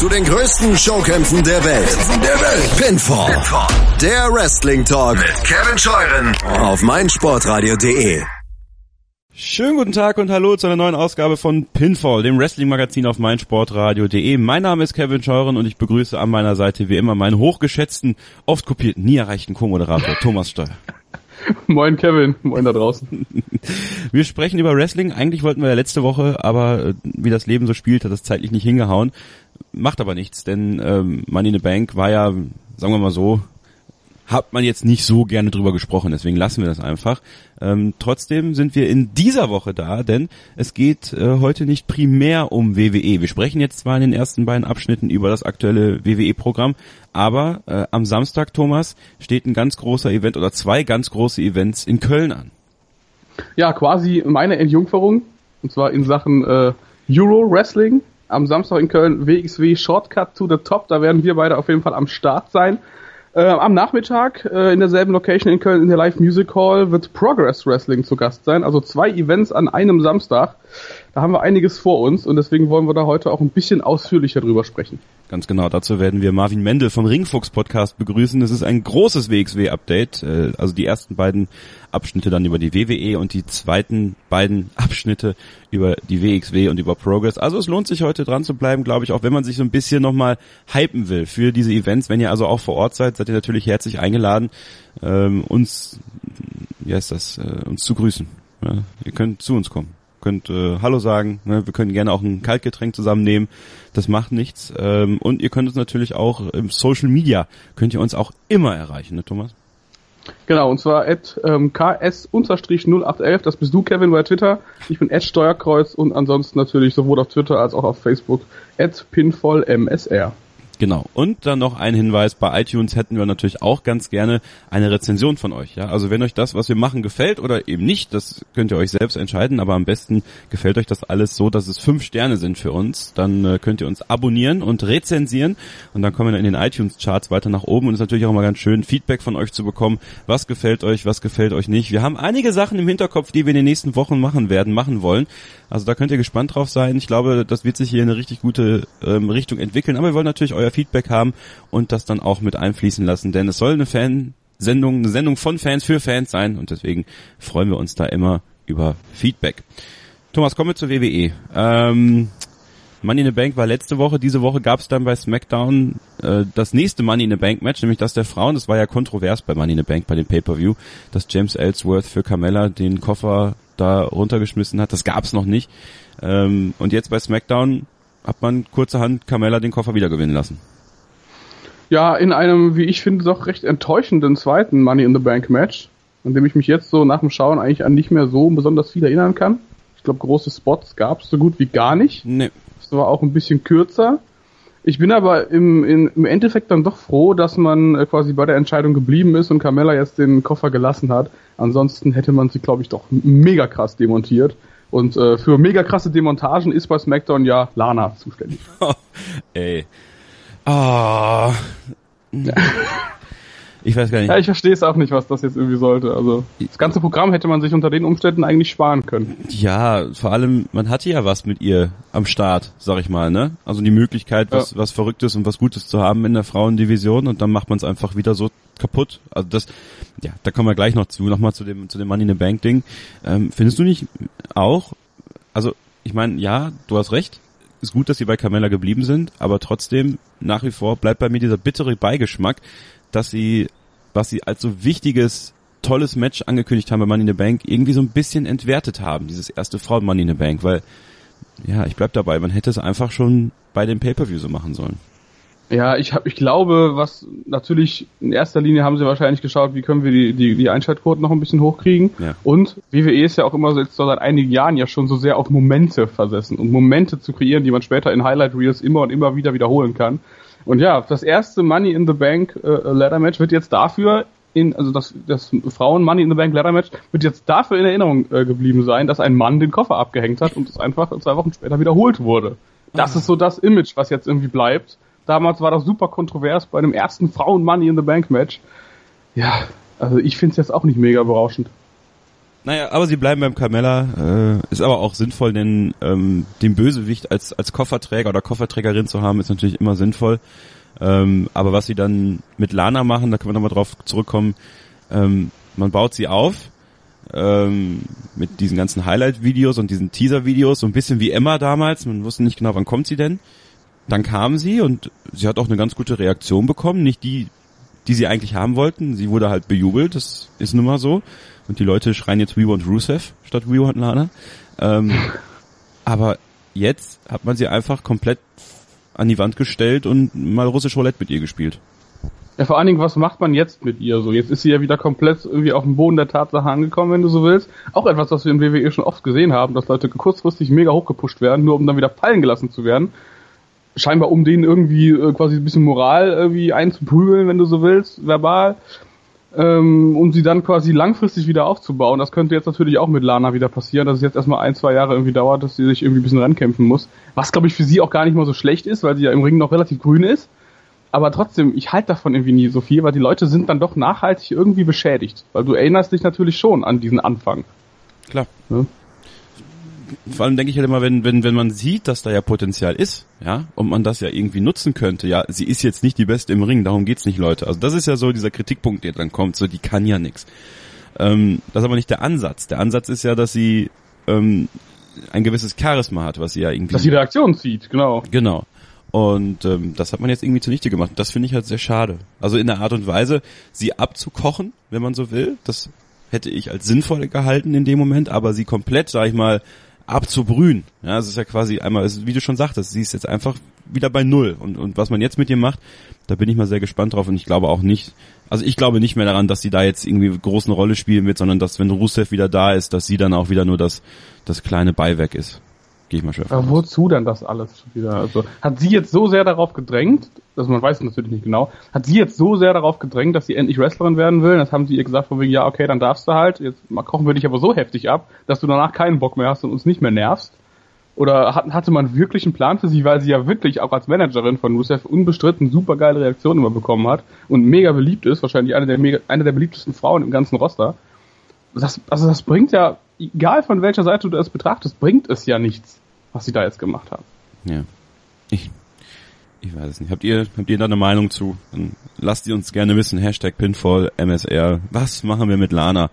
zu den größten Showkämpfen der Welt. Der Welt. Pinfall. Pinfall. Der Wrestling Talk mit Kevin Scheuren auf meinsportradio.de. Schönen guten Tag und hallo zu einer neuen Ausgabe von Pinfall, dem Wrestling-Magazin auf meinsportradio.de. Mein Name ist Kevin Scheuren und ich begrüße an meiner Seite wie immer meinen hochgeschätzten, oft kopierten, nie erreichten Co-Moderator Thomas Steuer. Moin Kevin, moin da draußen. Wir sprechen über Wrestling. Eigentlich wollten wir ja letzte Woche, aber äh, wie das Leben so spielt, hat das zeitlich nicht hingehauen. Macht aber nichts, denn ähm, Money in the Bank war ja, sagen wir mal so, hat man jetzt nicht so gerne drüber gesprochen, deswegen lassen wir das einfach. Ähm, trotzdem sind wir in dieser Woche da, denn es geht äh, heute nicht primär um WWE. Wir sprechen jetzt zwar in den ersten beiden Abschnitten über das aktuelle WWE-Programm, aber äh, am Samstag, Thomas, steht ein ganz großer Event oder zwei ganz große Events in Köln an. Ja, quasi meine Entjungferung, und zwar in Sachen äh, Euro Wrestling. Am Samstag in Köln WXW Shortcut to the Top, da werden wir beide auf jeden Fall am Start sein. Äh, am Nachmittag äh, in derselben Location in Köln in der Live Music Hall wird Progress Wrestling zu Gast sein. Also zwei Events an einem Samstag. Da haben wir einiges vor uns und deswegen wollen wir da heute auch ein bisschen ausführlicher drüber sprechen. Ganz genau, dazu werden wir Marvin Mendel vom Ringfuchs Podcast begrüßen. Es ist ein großes WXW-Update, äh, also die ersten beiden Abschnitte dann über die WWE und die zweiten beiden Abschnitte über die WXW und über Progress. Also es lohnt sich heute dran zu bleiben, glaube ich, auch wenn man sich so ein bisschen nochmal hypen will für diese Events. Wenn ihr also auch vor Ort seid, seid ihr natürlich herzlich eingeladen, ähm, uns, wie heißt das, äh, uns zu grüßen. Ihr könnt zu uns kommen könnt äh, Hallo sagen. Ne? Wir können gerne auch ein Kaltgetränk zusammennehmen. Das macht nichts. Ähm, und ihr könnt uns natürlich auch im Social Media, könnt ihr uns auch immer erreichen, ne Thomas? Genau, und zwar at ähm, ks-0811, das bist du, Kevin, bei Twitter. Ich bin at Steuerkreuz und ansonsten natürlich sowohl auf Twitter als auch auf Facebook at pinvollmsr. Genau. Und dann noch ein Hinweis, bei iTunes hätten wir natürlich auch ganz gerne eine Rezension von euch. Ja? Also wenn euch das, was wir machen, gefällt oder eben nicht, das könnt ihr euch selbst entscheiden, aber am besten gefällt euch das alles so, dass es fünf Sterne sind für uns. Dann äh, könnt ihr uns abonnieren und rezensieren und dann kommen wir in den iTunes-Charts weiter nach oben und es ist natürlich auch mal ganz schön, Feedback von euch zu bekommen. Was gefällt euch, was gefällt euch nicht. Wir haben einige Sachen im Hinterkopf, die wir in den nächsten Wochen machen werden, machen wollen. Also da könnt ihr gespannt drauf sein. Ich glaube, das wird sich hier in eine richtig gute ähm, Richtung entwickeln. Aber wir wollen natürlich euer Feedback haben und das dann auch mit einfließen lassen, denn es soll eine Fansendung, eine Sendung von Fans für Fans sein und deswegen freuen wir uns da immer über Feedback. Thomas, kommen wir zur WWE. Ähm, Money in the Bank war letzte Woche. Diese Woche gab es dann bei SmackDown äh, das nächste Money in the Bank Match, nämlich das der Frauen. Das war ja kontrovers bei Money in the Bank, bei dem Pay-Per-View, dass James Ellsworth für Carmella den Koffer da runtergeschmissen hat. Das gab's noch nicht. Ähm, und jetzt bei SmackDown hat man kurzerhand Carmella den Koffer wieder gewinnen lassen. Ja, in einem, wie ich finde, doch recht enttäuschenden zweiten Money in the Bank Match, an dem ich mich jetzt so nach dem Schauen eigentlich an nicht mehr so besonders viel erinnern kann. Ich glaube, große Spots gab es so gut wie gar nicht. Nee. Es war auch ein bisschen kürzer. Ich bin aber im, in, im Endeffekt dann doch froh, dass man äh, quasi bei der Entscheidung geblieben ist und Carmella jetzt den Koffer gelassen hat. Ansonsten hätte man sie, glaube ich, doch mega krass demontiert. Und äh, für mega krasse Demontagen ist bei SmackDown ja Lana zuständig. Ey. Ah. Oh. Ich weiß gar nicht. Ja, ich verstehe es auch nicht, was das jetzt irgendwie sollte. Also das ganze Programm hätte man sich unter den Umständen eigentlich sparen können. Ja, vor allem, man hatte ja was mit ihr am Start, sag ich mal, ne? Also die Möglichkeit, was, ja. was Verrücktes und was Gutes zu haben in der Frauendivision und dann macht man es einfach wieder so kaputt. Also das, ja, da kommen wir gleich noch zu, nochmal zu dem, zu dem Money in the Bank Ding. Ähm, findest du nicht auch, also ich meine, ja, du hast recht, ist gut, dass sie bei Carmella geblieben sind, aber trotzdem nach wie vor bleibt bei mir dieser bittere Beigeschmack, dass sie, was sie als so wichtiges, tolles Match angekündigt haben bei Money in the Bank, irgendwie so ein bisschen entwertet haben, dieses erste Frauen Money in the Bank, weil, ja, ich bleib dabei, man hätte es einfach schon bei dem Pay-Per-View so machen sollen. Ja, ich hab, ich glaube, was natürlich in erster Linie haben sie wahrscheinlich geschaut, wie können wir die, die, die Einschaltquoten noch ein bisschen hochkriegen. Ja. Und WWE ist ja auch immer so jetzt seit einigen Jahren ja schon so sehr auf Momente versessen und Momente zu kreieren, die man später in Highlight Reels immer und immer wieder wiederholen kann. Und ja, das erste Money in the Bank äh, Ladder Match wird jetzt dafür in, also das, das Frauen Money in the Bank Ladder Match wird jetzt dafür in Erinnerung äh, geblieben sein, dass ein Mann den Koffer abgehängt hat und es einfach zwei Wochen später wiederholt wurde. Das ah. ist so das Image, was jetzt irgendwie bleibt. Damals war das super kontrovers bei dem ersten Frauen Money in the Bank Match. Ja, also ich finde es jetzt auch nicht mega berauschend. Naja, aber sie bleiben beim Carmella, äh, ist aber auch sinnvoll, denn ähm, den Bösewicht als, als Kofferträger oder Kofferträgerin zu haben, ist natürlich immer sinnvoll. Ähm, aber was sie dann mit Lana machen, da können wir nochmal drauf zurückkommen, ähm, man baut sie auf ähm, mit diesen ganzen Highlight-Videos und diesen Teaser-Videos, so ein bisschen wie Emma damals, man wusste nicht genau, wann kommt sie denn. Dann kam sie und sie hat auch eine ganz gute Reaktion bekommen, nicht die, die sie eigentlich haben wollten. Sie wurde halt bejubelt, das ist nun mal so. Und die Leute schreien jetzt We want Rusev statt We want Lana. Ähm, aber jetzt hat man sie einfach komplett an die Wand gestellt und mal russisch Roulette mit ihr gespielt. Ja, vor allen Dingen, was macht man jetzt mit ihr so? Jetzt ist sie ja wieder komplett irgendwie auf den Boden der Tatsache angekommen, wenn du so willst. Auch etwas, was wir im WWE schon oft gesehen haben, dass Leute kurzfristig mega hochgepusht werden, nur um dann wieder fallen gelassen zu werden. Scheinbar um denen irgendwie äh, quasi ein bisschen Moral irgendwie einzuprügeln, wenn du so willst, verbal ähm, um sie dann quasi langfristig wieder aufzubauen. Das könnte jetzt natürlich auch mit Lana wieder passieren, dass es jetzt erstmal ein, zwei Jahre irgendwie dauert, dass sie sich irgendwie ein bisschen rankämpfen muss. Was, glaube ich, für sie auch gar nicht mal so schlecht ist, weil sie ja im Ring noch relativ grün ist. Aber trotzdem, ich halte davon irgendwie nie so viel, weil die Leute sind dann doch nachhaltig irgendwie beschädigt. Weil du erinnerst dich natürlich schon an diesen Anfang. Klar. Ja? Vor allem denke ich halt immer, wenn, wenn, wenn man sieht, dass da ja Potenzial ist, ja, und man das ja irgendwie nutzen könnte, ja, sie ist jetzt nicht die Beste im Ring, darum geht's nicht, Leute. Also das ist ja so dieser Kritikpunkt, der dann kommt, so die kann ja nix. Ähm, das ist aber nicht der Ansatz. Der Ansatz ist ja, dass sie ähm, ein gewisses Charisma hat, was sie ja irgendwie. Dass sie Reaktion zieht, genau. Genau. Und ähm, das hat man jetzt irgendwie zunichte gemacht. Das finde ich halt sehr schade. Also in der Art und Weise, sie abzukochen, wenn man so will, das hätte ich als sinnvoll gehalten in dem Moment, aber sie komplett, sag ich mal, abzubrühen. Ja, es ist ja quasi einmal, wie du schon sagtest, sie ist jetzt einfach wieder bei Null. Und, und was man jetzt mit ihr macht, da bin ich mal sehr gespannt drauf und ich glaube auch nicht, also ich glaube nicht mehr daran, dass sie da jetzt irgendwie große Rolle spielen wird, sondern dass wenn Rusev wieder da ist, dass sie dann auch wieder nur das, das kleine Beiwerk ist. Gehe ich mal schwer Aber wozu denn das alles wieder? Also hat sie jetzt so sehr darauf gedrängt, also man weiß es natürlich nicht genau, hat sie jetzt so sehr darauf gedrängt, dass sie endlich Wrestlerin werden will? Das haben sie ihr gesagt von wegen, ja, okay, dann darfst du halt. Jetzt mal kochen wir dich aber so heftig ab, dass du danach keinen Bock mehr hast und uns nicht mehr nervst. Oder hat, hatte man wirklich einen Plan für sie, weil sie ja wirklich auch als Managerin von Rusev unbestritten super geile Reaktionen immer bekommen hat und mega beliebt ist, wahrscheinlich eine der, mega, eine der beliebtesten Frauen im ganzen Roster. Das, also das bringt ja, egal von welcher Seite du das betrachtest, bringt es ja nichts was sie da jetzt gemacht haben. Ja. Ich, ich weiß es nicht. Habt ihr, habt ihr da eine Meinung zu? Dann lasst ihr uns gerne wissen. Hashtag Pinfall, MSR. Was machen wir mit Lana?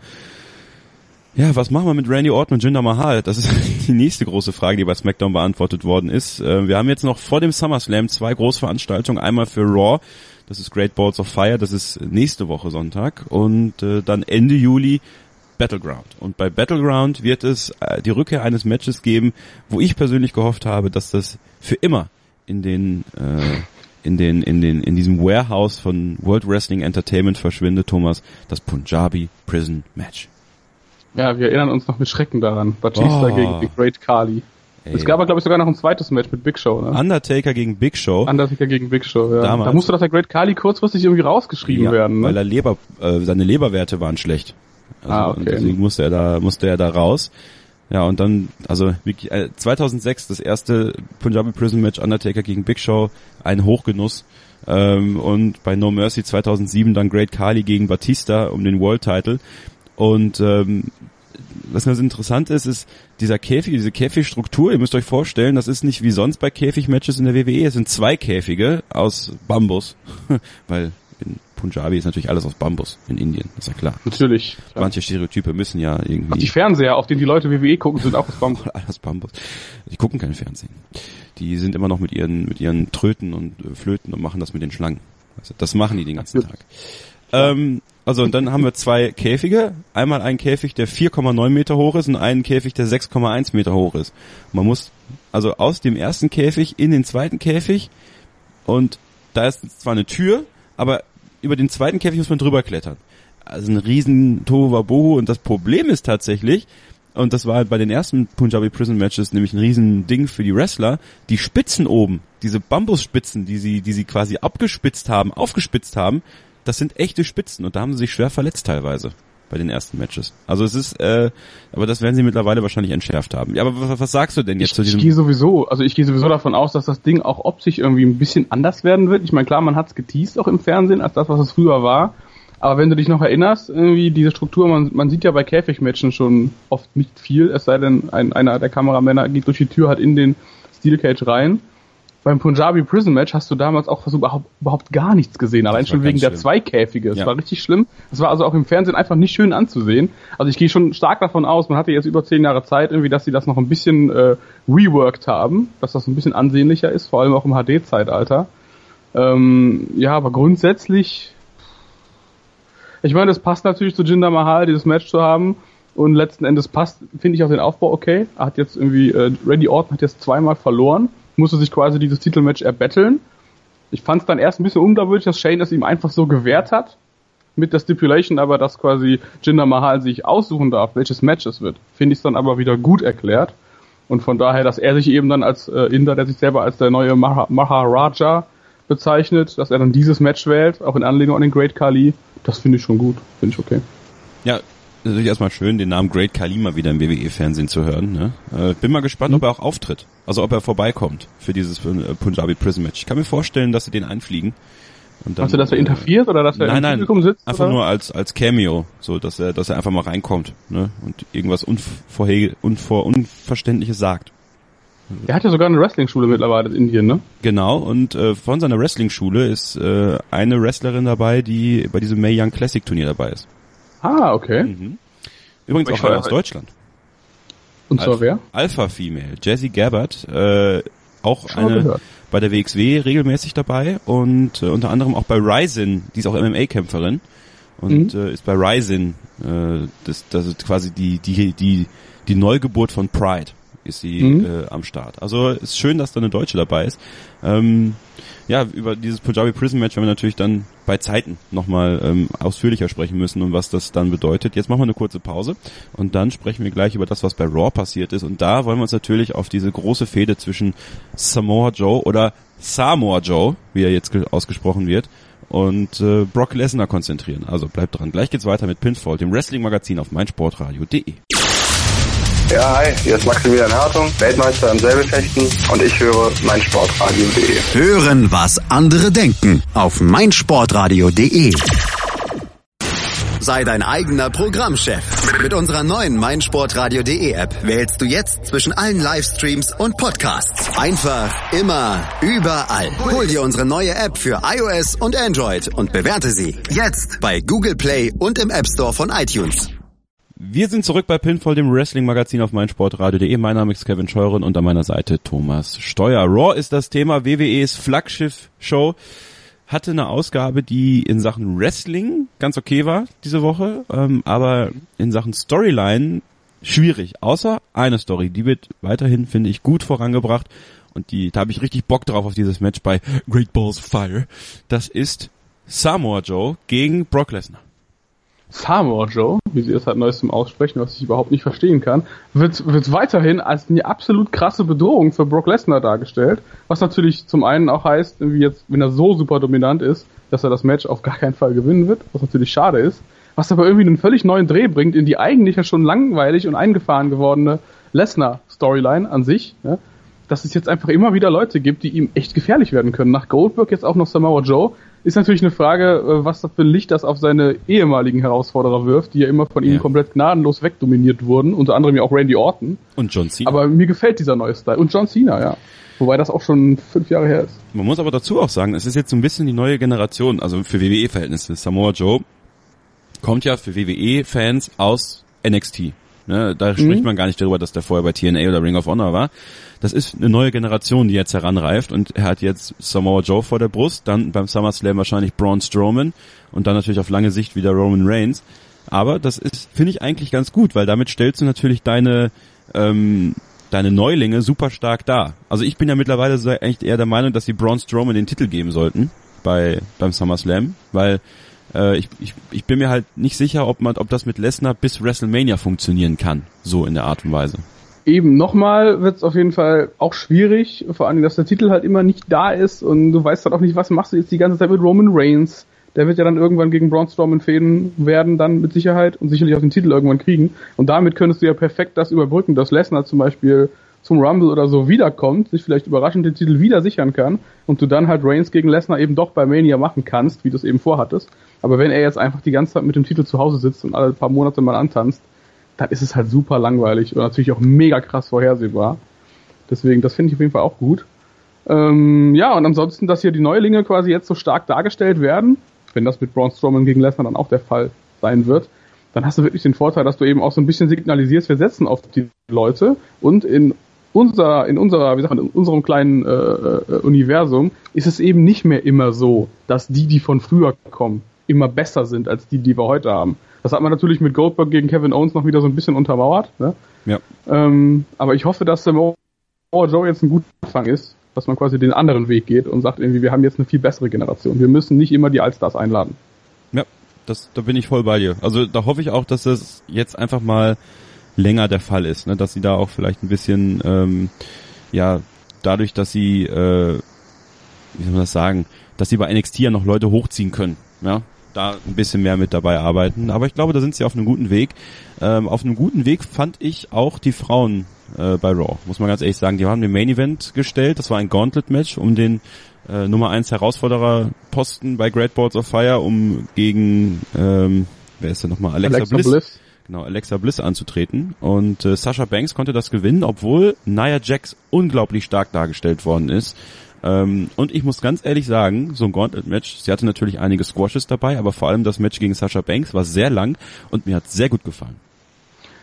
Ja, was machen wir mit Randy Orton und Jinder Mahal? Das ist die nächste große Frage, die bei SmackDown beantwortet worden ist. Äh, wir haben jetzt noch vor dem SummerSlam zwei Großveranstaltungen. Einmal für Raw, das ist Great Balls of Fire, das ist nächste Woche Sonntag. Und äh, dann Ende Juli Battleground. Und bei Battleground wird es äh, die Rückkehr eines Matches geben, wo ich persönlich gehofft habe, dass das für immer in den äh, in den in den in diesem Warehouse von World Wrestling Entertainment verschwindet, Thomas, das Punjabi Prison Match. Ja, wir erinnern uns noch mit Schrecken daran. Batista oh. gegen The Great Kali. Ey. Es gab aber, glaube ich, sogar noch ein zweites Match mit Big Show, ne? Undertaker gegen Big Show. Undertaker gegen Big Show, ja. Damals. Da musste doch der Great Kali kurzfristig irgendwie rausgeschrieben ja, werden, ne? Weil er Leber, äh, seine Leberwerte waren schlecht. Also, ah, okay. deswegen musste er da, musste er da raus. Ja, und dann, also 2006 äh, das erste Punjabi Prison Match Undertaker gegen Big Show, ein Hochgenuss. Ähm, und bei No Mercy 2007 dann Great Kali gegen Batista um den World Title. Und ähm, was ganz interessant ist, ist dieser Käfig, diese Käfigstruktur. Ihr müsst euch vorstellen, das ist nicht wie sonst bei Käfigmatches in der WWE. Es sind zwei Käfige aus Bambus, weil in Punjabi ist natürlich alles aus Bambus in Indien, ist ja klar. Natürlich. Klar. Manche Stereotype müssen ja irgendwie. Ach, die Fernseher, auf denen die Leute WWE gucken, sind auch aus Bambus. alles Bambus. Die gucken kein Fernsehen. Die sind immer noch mit ihren, mit ihren Tröten und äh, Flöten und machen das mit den Schlangen. Also das machen die den ganzen Tag. Ähm, also und dann haben wir zwei Käfige. Einmal einen Käfig, der 4,9 Meter hoch ist und einen Käfig, der 6,1 Meter hoch ist. Man muss also aus dem ersten Käfig in den zweiten Käfig und da ist zwar eine Tür, aber über den zweiten Käfig muss man drüber klettern. Also ein riesen Tohuwabohu und das Problem ist tatsächlich, und das war halt bei den ersten Punjabi Prison Matches nämlich ein riesen Ding für die Wrestler, die Spitzen oben, diese Bambusspitzen, die sie, die sie quasi abgespitzt haben, aufgespitzt haben, das sind echte Spitzen. Und da haben sie sich schwer verletzt teilweise bei den ersten Matches. Also es ist, äh, aber das werden sie mittlerweile wahrscheinlich entschärft haben. Ja, aber was, was sagst du denn jetzt ich, zu diesem? Ich gehe sowieso, also ich gehe sowieso davon aus, dass das Ding auch optisch irgendwie ein bisschen anders werden wird. Ich meine, klar, man hat es geteased auch im Fernsehen als das, was es früher war. Aber wenn du dich noch erinnerst, irgendwie diese Struktur, man, man sieht ja bei Käfigmatchen schon oft nicht viel, es sei denn, ein, einer der Kameramänner geht durch die Tür, hat in den Steel Cage rein. Beim Punjabi Prison Match hast du damals auch fast überhaupt, überhaupt gar nichts gesehen, allein schon wegen der zwei Käfige. Das ja. war richtig schlimm. Das war also auch im Fernsehen einfach nicht schön anzusehen. Also ich gehe schon stark davon aus, man hatte jetzt über zehn Jahre Zeit, irgendwie, dass sie das noch ein bisschen äh, reworked haben, dass das ein bisschen ansehnlicher ist, vor allem auch im HD-Zeitalter. Ähm, ja, aber grundsätzlich ich meine, es passt natürlich zu Jinder Mahal, dieses Match zu haben. Und letzten Endes passt, finde ich auch den Aufbau okay. Er hat jetzt irgendwie, äh, Randy Orton hat jetzt zweimal verloren, musste sich quasi dieses Titelmatch erbetteln. Ich fand es dann erst ein bisschen unglaubwürdig, dass Shane es ihm einfach so gewährt hat. Mit der Stipulation aber, dass quasi Jinder Mahal sich aussuchen darf, welches Match es wird. Finde ich es dann aber wieder gut erklärt. Und von daher, dass er sich eben dann als äh, Inder, der sich selber als der neue Mah Maharaja bezeichnet, dass er dann dieses Match wählt, auch in Anlehnung an den Great Kali, das finde ich schon gut, finde ich okay. Ja, natürlich erstmal schön, den Namen Great Kali mal wieder im WWE-Fernsehen zu hören. Ne? Äh, bin mal gespannt, mhm. ob er auch auftritt. Also ob er vorbeikommt für dieses äh, Punjabi Prison Match. Ich kann mir vorstellen, dass sie den einfliegen. Und dann, du, dass er interferiert oder dass er nein, im Publikum sitzt? Einfach oder? nur als als Cameo, so dass er dass er einfach mal reinkommt ne? und irgendwas unvorher, unvor, unverständliches sagt. Er hat ja sogar eine Wrestling-Schule mittlerweile in Indien, ne? Genau, und äh, von seiner Wrestling-Schule ist äh, eine Wrestlerin dabei, die bei diesem May Young Classic Turnier dabei ist. Ah, okay. Mhm. Übrigens auch aus Deutschland. Und zwar Alpha, wer? Alpha Female, Jessie Gabbard, äh, auch Schon eine bei der WXW regelmäßig dabei und äh, unter anderem auch bei Ryzen, die ist auch MMA-Kämpferin und mhm. äh, ist bei Ryzen, äh, das, das ist quasi die die die die Neugeburt von Pride ist sie mhm. äh, am Start. Also ist schön, dass da eine Deutsche dabei ist. Ähm, ja, über dieses Punjabi Prison Match werden wir natürlich dann bei Zeiten nochmal ähm, ausführlicher sprechen müssen und was das dann bedeutet. Jetzt machen wir eine kurze Pause und dann sprechen wir gleich über das, was bei Raw passiert ist. Und da wollen wir uns natürlich auf diese große Fehde zwischen Samoa Joe oder Samoa Joe, wie er jetzt ausgesprochen wird, und äh, Brock Lesnar konzentrieren. Also bleibt dran. Gleich geht's weiter mit Pinfall, dem Wrestling-Magazin auf meinsportradio.de. Ja, hi, hier ist Maximilian Hartung, Weltmeister im Säbelfechten und ich höre meinsportradio.de. Hören, was andere denken auf meinsportradio.de. Sei dein eigener Programmchef. Mit unserer neuen meinsportradio.de App wählst du jetzt zwischen allen Livestreams und Podcasts. Einfach, immer, überall. Hol dir unsere neue App für iOS und Android und bewerte sie jetzt bei Google Play und im App Store von iTunes. Wir sind zurück bei Pinfall, dem Wrestling-Magazin auf meinsportradio.de. Mein Name ist Kevin Scheuren und an meiner Seite Thomas Steuer. Raw ist das Thema. WWEs Flaggschiff-Show hatte eine Ausgabe, die in Sachen Wrestling ganz okay war diese Woche, ähm, aber in Sachen Storyline schwierig. Außer eine Story, die wird weiterhin, finde ich, gut vorangebracht und die, da habe ich richtig Bock drauf auf dieses Match bei Great Balls Fire. Das ist Samoa Joe gegen Brock Lesnar. Samoa Joe, wie sie es halt neuestem aussprechen, was ich überhaupt nicht verstehen kann, wird, wird weiterhin als eine absolut krasse Bedrohung für Brock Lesnar dargestellt. Was natürlich zum einen auch heißt, wie jetzt, wenn er so super dominant ist, dass er das Match auf gar keinen Fall gewinnen wird, was natürlich schade ist. Was aber irgendwie einen völlig neuen Dreh bringt in die eigentlich ja schon langweilig und eingefahren gewordene Lesnar-Storyline an sich. Ja? Dass es jetzt einfach immer wieder Leute gibt, die ihm echt gefährlich werden können. Nach Goldberg jetzt auch noch Samoa Joe, ist natürlich eine Frage, äh, was für ein Licht das auf seine ehemaligen Herausforderer wirft, die ja immer von ihm ja. komplett gnadenlos wegdominiert wurden, unter anderem ja auch Randy Orton. Und John Cena. Aber mir gefällt dieser neue Style. Und John Cena, ja. Wobei das auch schon fünf Jahre her ist. Man muss aber dazu auch sagen, es ist jetzt so ein bisschen die neue Generation, also für WWE-Verhältnisse. Samoa Joe kommt ja für WWE-Fans aus NXT. Ne, da mhm. spricht man gar nicht darüber, dass der vorher bei TNA oder Ring of Honor war. Das ist eine neue Generation, die jetzt heranreift und er hat jetzt Samoa Joe vor der Brust, dann beim SummerSlam wahrscheinlich Braun Strowman und dann natürlich auf lange Sicht wieder Roman Reigns. Aber das ist, finde ich eigentlich ganz gut, weil damit stellst du natürlich deine ähm, deine Neulinge super stark dar. Also ich bin ja mittlerweile eigentlich eher der Meinung, dass sie Braun Strowman den Titel geben sollten bei beim SummerSlam, weil äh, ich, ich, ich bin mir halt nicht sicher, ob man, ob das mit Lesnar bis WrestleMania funktionieren kann, so in der Art und Weise. Eben, nochmal wird es auf jeden Fall auch schwierig, vor allem, dass der Titel halt immer nicht da ist und du weißt halt auch nicht, was machst du jetzt die ganze Zeit mit Roman Reigns. Der wird ja dann irgendwann gegen Braun Strowman fäden werden, dann mit Sicherheit und sicherlich auch den Titel irgendwann kriegen. Und damit könntest du ja perfekt das überbrücken, dass Lesnar zum Beispiel zum Rumble oder so wiederkommt, sich vielleicht überraschend den Titel wieder sichern kann und du dann halt Reigns gegen Lesnar eben doch bei Mania machen kannst, wie du es eben vorhattest. Aber wenn er jetzt einfach die ganze Zeit mit dem Titel zu Hause sitzt und alle paar Monate mal antanzt, dann ist es halt super langweilig und natürlich auch mega krass vorhersehbar. Deswegen, das finde ich auf jeden Fall auch gut. Ähm, ja, und ansonsten, dass hier die Neulinge quasi jetzt so stark dargestellt werden, wenn das mit Braun Strowman gegen Lesnar dann auch der Fall sein wird, dann hast du wirklich den Vorteil, dass du eben auch so ein bisschen signalisierst, wir setzen auf die Leute und in unser, in unserer, wie sagt man, in unserem kleinen äh, äh, Universum ist es eben nicht mehr immer so, dass die, die von früher kommen, immer besser sind als die, die wir heute haben. Das hat man natürlich mit Goldberg gegen Kevin Owens noch wieder so ein bisschen untermauert. Ne? Ja. Ähm, aber ich hoffe, dass der Samoa Joe jetzt ein guter Anfang ist, dass man quasi den anderen Weg geht und sagt irgendwie, wir haben jetzt eine viel bessere Generation. Wir müssen nicht immer die Allstars einladen. Ja, das, da bin ich voll bei dir. Also da hoffe ich auch, dass das jetzt einfach mal länger der Fall ist, ne? dass sie da auch vielleicht ein bisschen, ähm, ja, dadurch, dass sie, äh, wie soll man das sagen, dass sie bei NXT ja noch Leute hochziehen können, ja, da ein bisschen mehr mit dabei arbeiten. Aber ich glaube, da sind sie auf einem guten Weg. Ähm, auf einem guten Weg fand ich auch die Frauen äh, bei Raw, muss man ganz ehrlich sagen. Die haben den Main Event gestellt, das war ein Gauntlet-Match um den äh, Nummer 1 Herausforderer Posten bei Great Balls of Fire, um gegen, ähm, wer ist denn nochmal, Alexa, Alexa Bliss. Bliss genau, Alexa Bliss anzutreten. Und äh, Sasha Banks konnte das gewinnen, obwohl Nia Jax unglaublich stark dargestellt worden ist. Ähm, und ich muss ganz ehrlich sagen, so ein Gauntlet-Match, sie hatte natürlich einige Squashes dabei, aber vor allem das Match gegen Sasha Banks war sehr lang und mir hat sehr gut gefallen.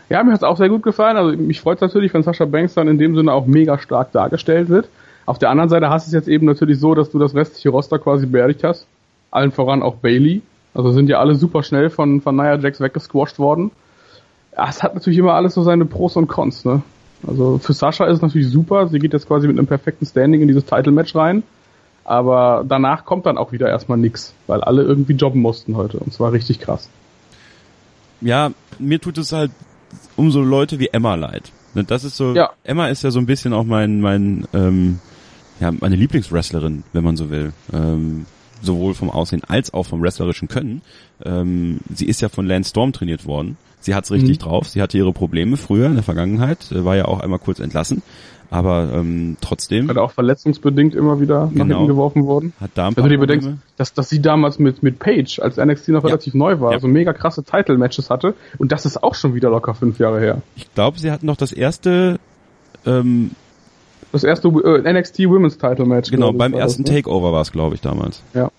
Ja, mir hat es auch sehr gut gefallen. Also mich freut natürlich, wenn Sasha Banks dann in dem Sinne auch mega stark dargestellt wird. Auf der anderen Seite hast du es jetzt eben natürlich so, dass du das restliche Roster quasi beerdigt hast. Allen voran auch Bailey. Also sind ja alle super schnell von, von Nia Jax weggesquasht worden ja, es hat natürlich immer alles so seine Pros und Cons, ne? Also für Sascha ist es natürlich super, sie geht jetzt quasi mit einem perfekten Standing in dieses Title-Match rein, aber danach kommt dann auch wieder erstmal nix, weil alle irgendwie jobben mussten heute und zwar richtig krass. Ja, mir tut es halt um so Leute wie Emma leid. Ne, das ist so, ja. Emma ist ja so ein bisschen auch mein, mein, ähm, ja, meine Lieblingswrestlerin, wenn man so will. Ähm, sowohl vom Aussehen als auch vom wrestlerischen Können. Ähm, sie ist ja von Lance Storm trainiert worden Sie hat's richtig mhm. drauf. Sie hatte ihre Probleme früher in der Vergangenheit, äh, war ja auch einmal kurz entlassen. Aber ähm, trotzdem. Hat auch verletzungsbedingt immer wieder genau. nach hinten geworfen worden. Hat da ein paar Wenn du dir bedenkst, dass, dass sie damals mit, mit Paige, als NXT noch ja. relativ neu war, ja. so mega krasse Title-Matches hatte. Und das ist auch schon wieder locker fünf Jahre her. Ich glaube, sie hatten noch das erste ähm, das erste äh, NXT Women's Title Match. Genau, beim ersten das, ne? Takeover war es, glaube ich, damals. Ja.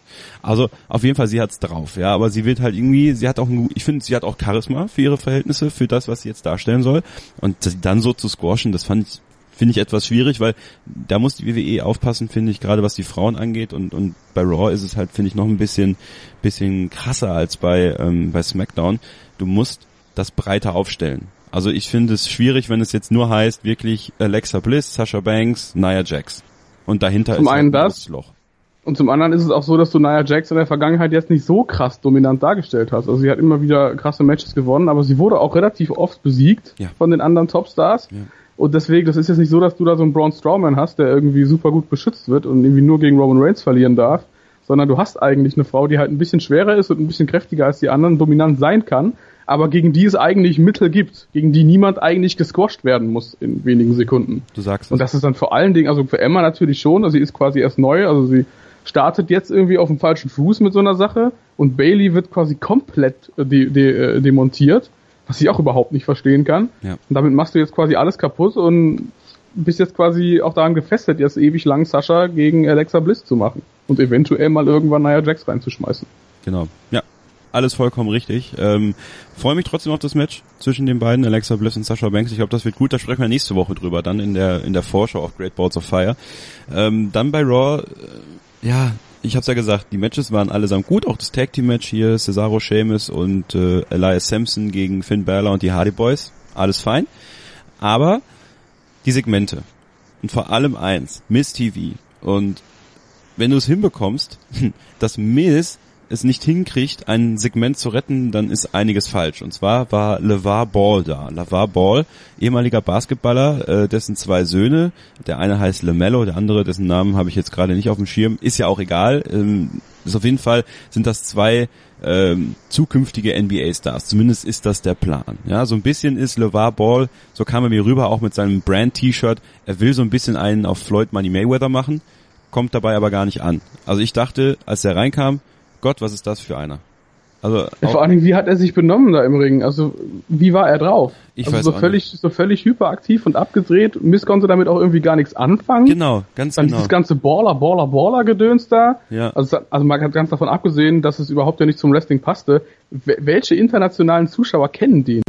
Also auf jeden Fall, sie hat's drauf, ja, aber sie wird halt irgendwie, sie hat auch, ein, ich finde, sie hat auch Charisma für ihre Verhältnisse, für das, was sie jetzt darstellen soll. Und dann so zu squashen, das fand ich, finde ich etwas schwierig, weil da muss die WWE aufpassen, finde ich, gerade was die Frauen angeht und und bei Raw ist es halt, finde ich, noch ein bisschen bisschen krasser als bei ähm, bei SmackDown. Du musst das breiter aufstellen. Also ich finde es schwierig, wenn es jetzt nur heißt, wirklich Alexa Bliss, Sasha Banks, Nia Jax. Und dahinter zum ist einen halt das Loch. Und zum anderen ist es auch so, dass du Nia Jax in der Vergangenheit jetzt nicht so krass dominant dargestellt hast. Also sie hat immer wieder krasse Matches gewonnen, aber sie wurde auch relativ oft besiegt ja. von den anderen Topstars. Ja. Und deswegen, das ist jetzt nicht so, dass du da so einen Braun Strowman hast, der irgendwie super gut beschützt wird und irgendwie nur gegen Roman Reigns verlieren darf, sondern du hast eigentlich eine Frau, die halt ein bisschen schwerer ist und ein bisschen kräftiger als die anderen, dominant sein kann, aber gegen die es eigentlich Mittel gibt, gegen die niemand eigentlich gesquasht werden muss in wenigen Sekunden. Du sagst es. Und das ist dann vor allen Dingen, also für Emma natürlich schon, also sie ist quasi erst neu, also sie startet jetzt irgendwie auf dem falschen Fuß mit so einer Sache und Bailey wird quasi komplett äh, de de äh, demontiert, was ich auch überhaupt nicht verstehen kann. Ja. Und damit machst du jetzt quasi alles kaputt und bist jetzt quasi auch daran gefesselt, jetzt ewig lang Sascha gegen Alexa Bliss zu machen und eventuell mal irgendwann Nia Jax reinzuschmeißen. Genau. Ja, alles vollkommen richtig. Ähm, Freue mich trotzdem auf das Match zwischen den beiden, Alexa Bliss und Sasha Banks. Ich glaube, das wird gut. Da sprechen wir nächste Woche drüber, dann in der in der Vorschau auf Great Balls of Fire. Ähm, dann bei Raw, äh, ja, ich habe ja gesagt, die Matches waren allesamt gut. Auch das Tag Team Match hier, Cesaro Sheamus und äh, Elias Sampson gegen Finn Balor und die Hardy Boys, alles fein. Aber die Segmente und vor allem eins, Miss TV und wenn du es hinbekommst, dass Miss es nicht hinkriegt, ein Segment zu retten, dann ist einiges falsch. Und zwar war LeVar Ball da. LeVar Ball, ehemaliger Basketballer, äh, dessen zwei Söhne, der eine heißt LeMello, der andere, dessen Namen habe ich jetzt gerade nicht auf dem Schirm, ist ja auch egal. Ähm, ist auf jeden Fall sind das zwei ähm, zukünftige NBA-Stars. Zumindest ist das der Plan. Ja, so ein bisschen ist LeVar Ball, so kam er mir rüber, auch mit seinem Brand-T-Shirt. Er will so ein bisschen einen auf Floyd Money Mayweather machen, kommt dabei aber gar nicht an. Also ich dachte, als er reinkam, Gott, was ist das für einer? Also ja, vor allen Dingen, wie hat er sich benommen da im Ring? Also wie war er drauf? Ich also weiß so völlig, nicht. so völlig hyperaktiv und abgedreht. Miss konnte damit auch irgendwie gar nichts anfangen. Genau, ganz Dann genau. Dieses ganze Baller, Baller, Baller Gedöns da. Ja. Also, also man hat ganz davon abgesehen, dass es überhaupt ja nicht zum Wrestling passte. Welche internationalen Zuschauer kennen den?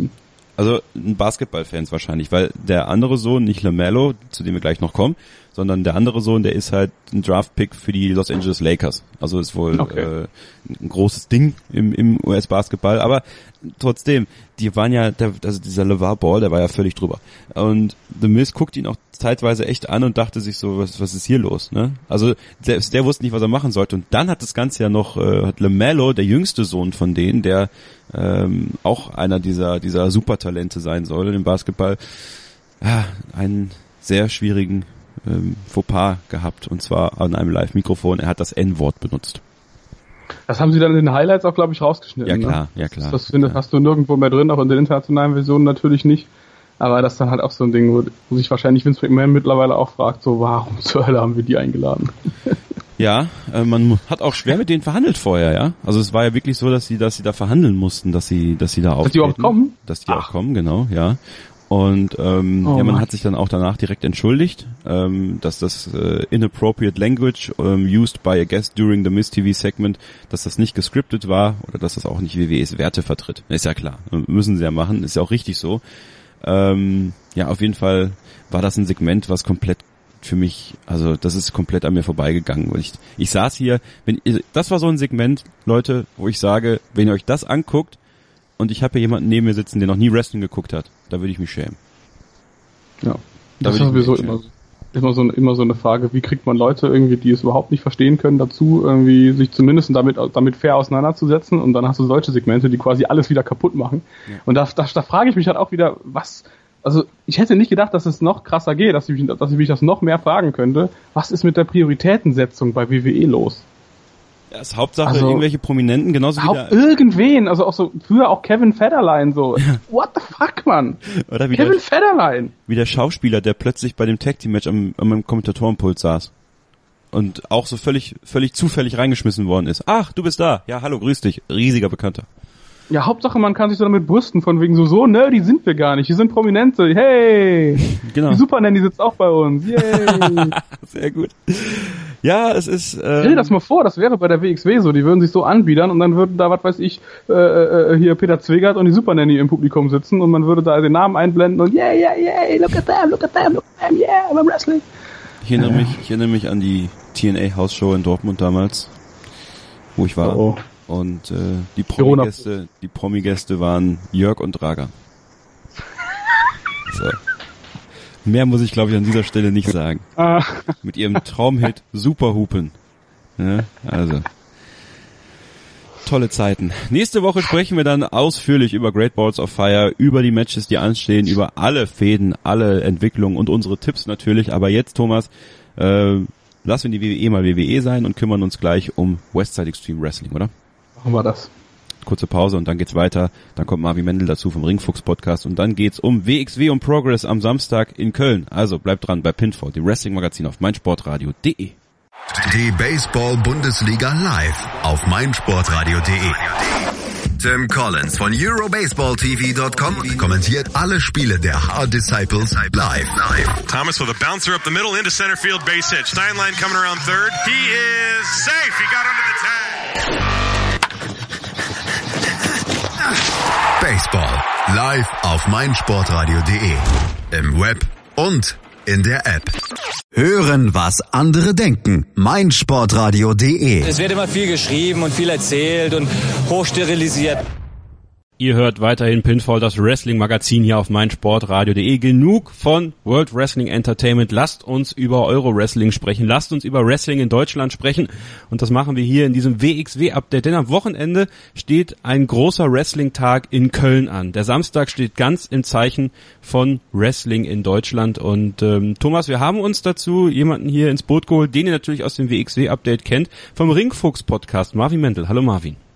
Also Basketballfans wahrscheinlich, weil der andere Sohn, nicht LaMelo, zu dem wir gleich noch kommen, sondern der andere Sohn, der ist halt ein Draft-Pick für die Los Angeles Lakers. Also ist wohl okay. äh, ein großes Ding im, im US-Basketball. Aber trotzdem, die waren ja, der, also dieser LeVar Ball, der war ja völlig drüber. Und The Miz guckt ihn auch zeitweise echt an und dachte sich so, was, was ist hier los? Ne? Also selbst der wusste nicht, was er machen sollte. Und dann hat das Ganze ja noch, äh, hat LeMelo, der jüngste Sohn von denen, der ähm, auch einer dieser, dieser Supertalente sein soll im Basketball, ja, einen sehr schwierigen ähm, Fauxpas gehabt und zwar an einem Live-Mikrofon. Er hat das N-Wort benutzt. Das haben sie dann in den Highlights auch, glaube ich, rausgeschnitten. Ja ne? klar, ne? ja klar. Das, das findest, hast du nirgendwo mehr drin, auch in den internationalen Versionen natürlich nicht. Aber das ist dann halt auch so ein Ding, wo, wo sich wahrscheinlich Vince McMahon mittlerweile auch fragt, so warum zur Hölle haben wir die eingeladen? Ja, äh, man hat auch schwer mit denen verhandelt vorher, ja. Also es war ja wirklich so, dass sie, dass sie da verhandeln mussten, dass sie, dass sie da auftreten. Dass die auch kommen? Dass die Ach. auch kommen, genau, ja. Und ähm, oh, ja, man Mann. hat sich dann auch danach direkt entschuldigt, ähm, dass das äh, inappropriate language ähm, used by a guest during the Miss TV segment, dass das nicht gescriptet war oder dass das auch nicht WWEs Werte vertritt. Ist ja klar, müssen sie ja machen, ist ja auch richtig so. Ähm, ja, auf jeden Fall war das ein Segment, was komplett für mich, also das ist komplett an mir vorbeigegangen. Ich, ich saß hier, wenn das war so ein Segment, Leute, wo ich sage, wenn ihr euch das anguckt, und ich habe hier jemanden neben mir sitzen, der noch nie Wrestling geguckt hat. Da würde ich mich schämen. Ja. Da das ist sowieso immer, immer, so, immer so eine Frage, wie kriegt man Leute irgendwie, die es überhaupt nicht verstehen können, dazu, irgendwie sich zumindest damit, damit fair auseinanderzusetzen und dann hast du solche Segmente, die quasi alles wieder kaputt machen. Ja. Und da, da, da frage ich mich halt auch wieder, was, also ich hätte nicht gedacht, dass es noch krasser geht, dass ich, dass ich mich das noch mehr fragen könnte. Was ist mit der Prioritätensetzung bei WWE los? Ja, ist Hauptsache also, irgendwelche Prominenten, genauso wie der, irgendwen, also auch so, früher auch Kevin Federline so. What the fuck, man? Oder wie Kevin der, Federline. Wie der Schauspieler, der plötzlich bei dem Tag Team Match am, am Kommentatorenpult saß. Und auch so völlig, völlig zufällig reingeschmissen worden ist. Ach, du bist da. Ja, hallo, grüß dich. Riesiger Bekannter. Ja, Hauptsache man kann sich so damit brüsten, von wegen so, so nerdy sind wir gar nicht. Wir sind Prominente. Hey! Genau. Die Super Nanny sitzt auch bei uns. Yay! Sehr gut. Ja, es ist. Ähm, Stell dir das mal vor, das wäre bei der WXW so. Die würden sich so anbiedern und dann würden da, was weiß ich, äh, äh, hier Peter Zwegert und die Super Nanny im Publikum sitzen und man würde da den Namen einblenden und yeah, yeah, yeah, look at them, look at them, look at them, yeah, I'm wrestling. Ich erinnere, ja. mich, ich erinnere mich an die TNA-Hausshow in Dortmund damals, wo ich war. Oh. Und äh, die Promi-Gäste, die Promi-Gäste waren Jörg und Drager. So. Mehr muss ich, glaube ich, an dieser Stelle nicht sagen. Ah. Mit ihrem Traumhit Superhupen. Ja, also. Tolle Zeiten. Nächste Woche sprechen wir dann ausführlich über Great Balls of Fire, über die Matches, die anstehen, über alle Fäden, alle Entwicklungen und unsere Tipps natürlich. Aber jetzt, Thomas, äh, lassen wir die WWE mal WWE sein und kümmern uns gleich um Westside Extreme Wrestling, oder? Machen wir das. Kurze Pause und dann geht's weiter. Dann kommt Marvin Mendel dazu vom Ringfuchs Podcast und dann geht's um WXW und Progress am Samstag in Köln. Also bleibt dran bei Pinfall, dem Wrestling Magazin auf meinsportradio.de. Die Baseball Bundesliga live auf meinsportradio.de. Tim Collins von EuroBaseballTV.com kommentiert alle Spiele der Hard Disciples live. Thomas with a bouncer up the middle into center field base hit. Steinlein coming around third. He is safe. He got under the tag. Baseball live auf meinsportradio.de. Im Web und in der App. Hören, was andere denken. meinsportradio.de. Es wird immer viel geschrieben und viel erzählt und hochsterilisiert. Ihr hört weiterhin Pinfall, das Wrestling-Magazin hier auf meinsportradio.de. Genug von World Wrestling Entertainment. Lasst uns über Euro-Wrestling sprechen. Lasst uns über Wrestling in Deutschland sprechen. Und das machen wir hier in diesem WXW-Update. Denn am Wochenende steht ein großer Wrestling-Tag in Köln an. Der Samstag steht ganz im Zeichen von Wrestling in Deutschland. Und ähm, Thomas, wir haben uns dazu jemanden hier ins Boot geholt, den ihr natürlich aus dem WXW-Update kennt, vom Ringfuchs-Podcast, Marvin Mendel. Hallo Marvin.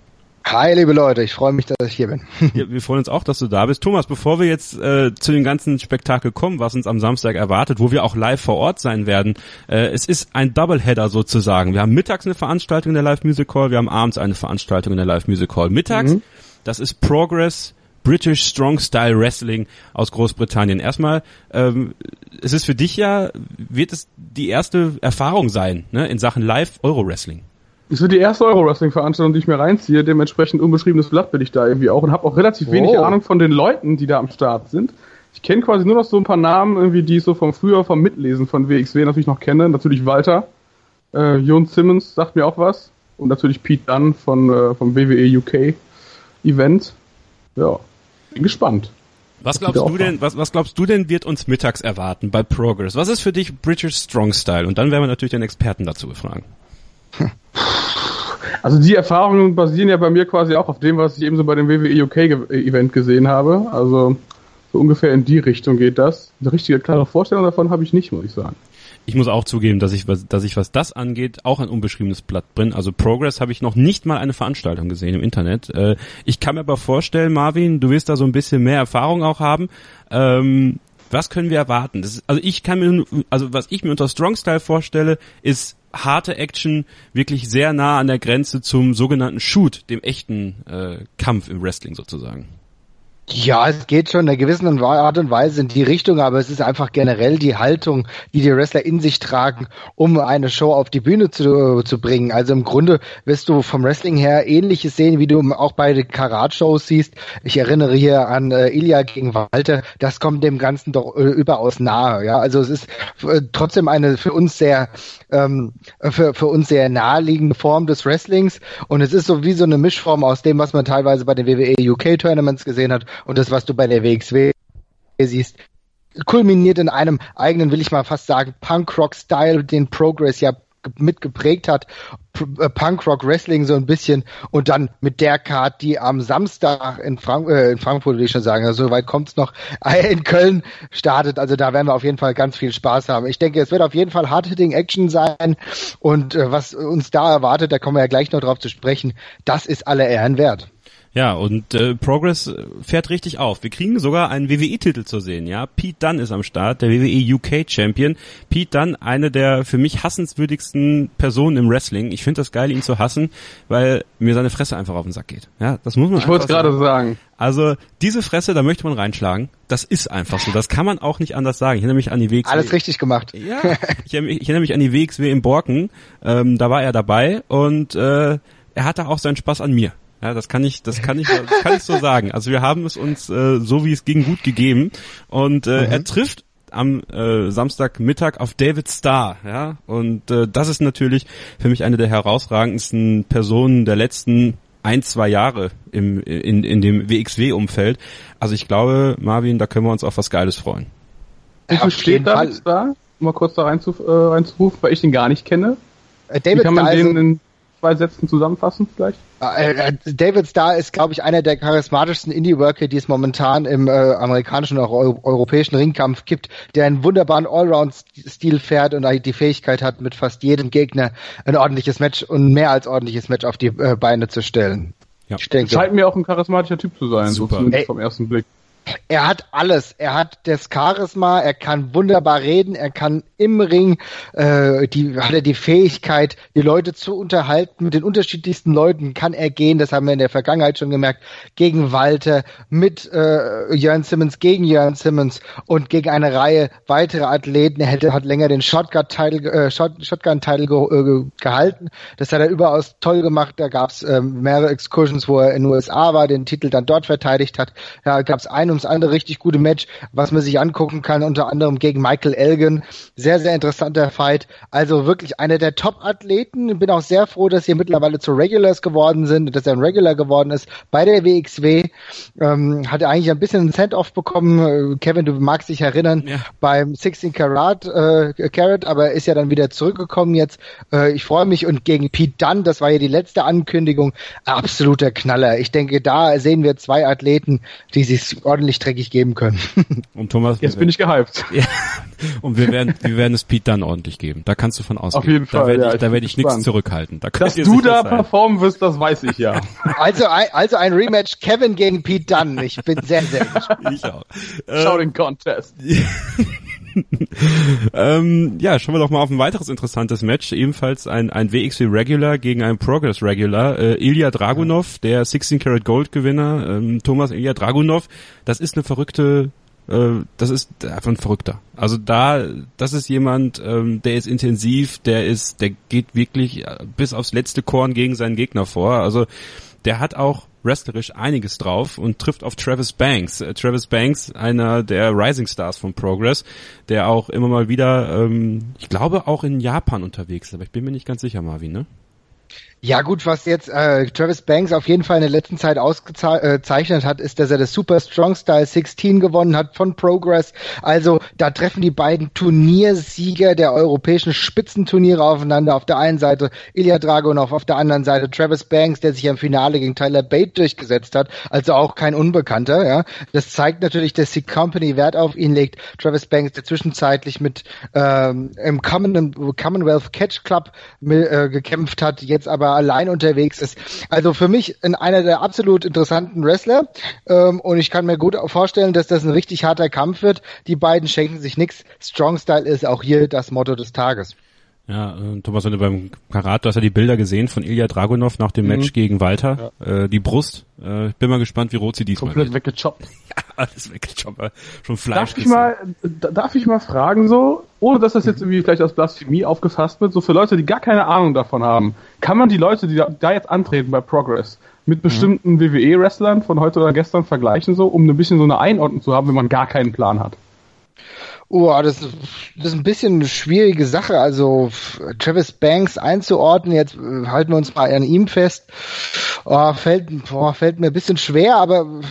Hi, liebe Leute, ich freue mich, dass ich hier bin. ja, wir freuen uns auch, dass du da bist. Thomas, bevor wir jetzt äh, zu dem ganzen Spektakel kommen, was uns am Samstag erwartet, wo wir auch live vor Ort sein werden, äh, es ist ein Doubleheader sozusagen. Wir haben mittags eine Veranstaltung in der Live Music Hall, wir haben abends eine Veranstaltung in der Live Music Hall. Mittags, mhm. das ist Progress British Strong Style Wrestling aus Großbritannien. Erstmal, ähm, es ist für dich ja, wird es die erste Erfahrung sein ne, in Sachen Live Euro Wrestling. Es wird die erste Euro-Wrestling-Veranstaltung, die ich mir reinziehe. Dementsprechend unbeschriebenes Blatt bin ich da irgendwie auch und habe auch relativ oh. wenig Ahnung von den Leuten, die da am Start sind. Ich kenne quasi nur noch so ein paar Namen, irgendwie, die ich so vom früher vom Mitlesen von WXW natürlich noch kenne. Natürlich Walter, äh, Jon Simmons sagt mir auch was und natürlich Pete Dunn von äh, vom WWE UK Event. Ja, bin gespannt. Was glaubst du denn, was, was glaubst du denn wird uns mittags erwarten bei Progress? Was ist für dich British Strong Style? Und dann werden wir natürlich den Experten dazu befragen. Also die Erfahrungen basieren ja bei mir quasi auch auf dem, was ich eben so bei dem WWE UK Event gesehen habe. Also so ungefähr in die Richtung geht das. Eine richtige klare Vorstellung davon habe ich nicht, muss ich sagen. Ich muss auch zugeben, dass ich, dass ich, was das angeht, auch ein unbeschriebenes Blatt bin. Also Progress habe ich noch nicht mal eine Veranstaltung gesehen im Internet. Äh, ich kann mir aber vorstellen, Marvin, du wirst da so ein bisschen mehr Erfahrung auch haben. Ähm, was können wir erwarten? Ist, also ich kann mir, also was ich mir unter Strong Style vorstelle, ist harte Action, wirklich sehr nah an der Grenze zum sogenannten Shoot, dem echten äh, Kampf im Wrestling sozusagen. Ja, es geht schon in einer gewissen Art und Weise in die Richtung, aber es ist einfach generell die Haltung, die die Wrestler in sich tragen, um eine Show auf die Bühne zu, zu bringen. Also im Grunde wirst du vom Wrestling her ähnliches sehen, wie du auch bei den Karat-Shows siehst. Ich erinnere hier an äh, Ilya gegen Walter. Das kommt dem Ganzen doch äh, überaus nahe. Ja, also es ist äh, trotzdem eine für uns sehr ähm, für, für uns sehr naheliegende Form des Wrestlings und es ist so wie so eine Mischform aus dem, was man teilweise bei den WWE UK Tournaments gesehen hat und das, was du bei der WXW siehst, kulminiert in einem eigenen, will ich mal fast sagen, Punk-Rock-Style, den Progress ja mitgeprägt hat, äh, Punk-Rock Wrestling so ein bisschen und dann mit der Card, die am Samstag in, Frank äh, in Frankfurt, will ich schon sagen, also so weit kommt's noch, in Köln startet. Also da werden wir auf jeden Fall ganz viel Spaß haben. Ich denke, es wird auf jeden Fall Hard-Hitting Action sein und äh, was uns da erwartet, da kommen wir ja gleich noch drauf zu sprechen, das ist alle Ehren wert. Ja, und äh, Progress fährt richtig auf. Wir kriegen sogar einen WWE-Titel zu sehen, ja. Pete Dunn ist am Start, der WWE UK Champion. Pete Dunn, eine der für mich hassenswürdigsten Personen im Wrestling. Ich finde das geil, ihn zu hassen, weil mir seine Fresse einfach auf den Sack geht. Ja, das muss man Ich wollte es gerade sagen. Also, diese Fresse, da möchte man reinschlagen. Das ist einfach so. Das kann man auch nicht anders sagen. Ich erinnere mich an die WXW. Alles richtig gemacht. Ja. ich, erinnere mich, ich erinnere mich an die WXW in Borken. Ähm, da war er dabei und äh, er hatte auch seinen Spaß an mir. Ja, das kann ich, das kann ich, das kann ich so sagen. Also wir haben es uns äh, so wie es ging gut gegeben und äh, mhm. er trifft am äh, Samstagmittag auf David Starr, ja, und äh, das ist natürlich für mich eine der herausragendsten Personen der letzten ein, zwei Jahre im, in, in dem WXW-Umfeld. Also ich glaube, Marvin, da können wir uns auf was Geiles freuen. Wie steht David Starr? Um mal kurz da reinzuf, äh, reinzurufen, weil ich den gar nicht kenne. Äh, David Wie kann man Starr den in zwei Sätzen zusammenfassen vielleicht? Äh, äh, David Starr ist, glaube ich, einer der charismatischsten Indie-Worker, die es momentan im äh, amerikanischen und europäischen Ringkampf gibt, der einen wunderbaren Allround-Stil fährt und die Fähigkeit hat, mit fast jedem Gegner ein ordentliches Match und mehr als ordentliches Match auf die äh, Beine zu stellen. Ja. Ich denke, Scheint mir auch ein charismatischer Typ zu sein, Super. so vom ersten Blick er hat alles. Er hat das Charisma, er kann wunderbar reden, er kann im Ring, äh, die, hat er die Fähigkeit, die Leute zu unterhalten. Mit den unterschiedlichsten Leuten kann er gehen, das haben wir in der Vergangenheit schon gemerkt, gegen Walter, mit äh, Jörn Simmons, gegen Jörn Simmons und gegen eine Reihe weiterer Athleten. Er hätte, hat länger den Shotgun-Title äh, Shot, Shotgun ge äh, gehalten. Das hat er überaus toll gemacht. Da gab es äh, mehrere Excursions, wo er in den USA war, den Titel dann dort verteidigt hat. Da gab es eine ums andere richtig gute Match, was man sich angucken kann, unter anderem gegen Michael Elgin. Sehr, sehr interessanter Fight. Also wirklich einer der Top-Athleten. Bin auch sehr froh, dass sie mittlerweile zu Regulars geworden sind, dass er ein Regular geworden ist bei der WXW. Ähm, hat er eigentlich ein bisschen ein Send-Off bekommen. Kevin, du magst dich erinnern, ja. beim 16 Karat, äh, Carat, aber ist ja dann wieder zurückgekommen jetzt. Äh, ich freue mich und gegen Pete Dunn, das war ja die letzte Ankündigung, absoluter Knaller. Ich denke, da sehen wir zwei Athleten, die sich ordentlich dreckig geben können. Und Thomas, jetzt bin ich gehypt. Ja. Und wir werden, wir werden es Pete Dunn ordentlich geben. Da kannst du von ausgehen. Auf jeden Fall. Da werde ja, ich, da werde ich nichts zurückhalten. Da Dass du da sein. performen wirst, das weiß ich ja. Also ein, also ein Rematch Kevin gegen Pete Dunn. Ich bin sehr, sehr gespannt. Ich auch. Schau den Contest. ähm, ja, schauen wir doch mal auf ein weiteres interessantes Match. Ebenfalls ein, ein WXW Regular gegen einen Progress Regular. Äh, Ilya Dragunov, der 16 Karat Gold Gewinner. Ähm, Thomas Ilya Dragunov. Das ist eine verrückte äh, das ist einfach ein Verrückter. Also da, das ist jemand, ähm, der ist intensiv, der ist, der geht wirklich äh, bis aufs letzte Korn gegen seinen Gegner vor. Also der hat auch wrestlerisch einiges drauf und trifft auf Travis Banks. Äh, Travis Banks, einer der Rising Stars von Progress, der auch immer mal wieder, ähm, ich glaube, auch in Japan unterwegs ist, aber ich bin mir nicht ganz sicher, Marvin, ne? Ja gut, was jetzt äh, Travis Banks auf jeden Fall in der letzten Zeit ausgezeichnet hat, ist, dass er das Super Strong Style 16 gewonnen hat von Progress. Also da treffen die beiden Turniersieger der europäischen Spitzenturniere aufeinander. Auf der einen Seite Ilya Dragunov, auf der anderen Seite Travis Banks, der sich im Finale gegen Tyler Bate durchgesetzt hat. Also auch kein Unbekannter. Ja, Das zeigt natürlich, dass die Company Wert auf ihn legt. Travis Banks, der zwischenzeitlich mit ähm, im Commonwealth Catch Club äh, gekämpft hat, jetzt aber allein unterwegs ist. Also für mich in einer der absolut interessanten Wrestler ähm, und ich kann mir gut vorstellen, dass das ein richtig harter Kampf wird. Die beiden schenken sich nichts. Strong Style ist auch hier das Motto des Tages. Ja, äh, Thomas, wenn du beim Karat, du hast ja die Bilder gesehen von Ilya Dragunov nach dem mhm. Match gegen Walter. Ja. Äh, die Brust, äh, ich bin mal gespannt, wie rot sie diesmal Komplett wird. weggechoppt. Ja, alles weggechoppt. Schon Fleisch. Darf ich, mal, darf ich mal fragen so, ohne dass das jetzt irgendwie vielleicht als Blasphemie aufgefasst wird, so für Leute, die gar keine Ahnung davon haben, kann man die Leute, die da, jetzt antreten bei Progress, mit mhm. bestimmten. WWE-Wrestlern von heute oder gestern vergleichen, so, um ein bisschen so eine Einordnung zu haben, wenn man gar keinen Plan hat? Oh, das, das ist ein bisschen eine schwierige Sache. Also Travis Banks einzuordnen, jetzt äh, halten wir uns mal an ihm fest, oh, fällt, oh, fällt mir ein bisschen schwer, aber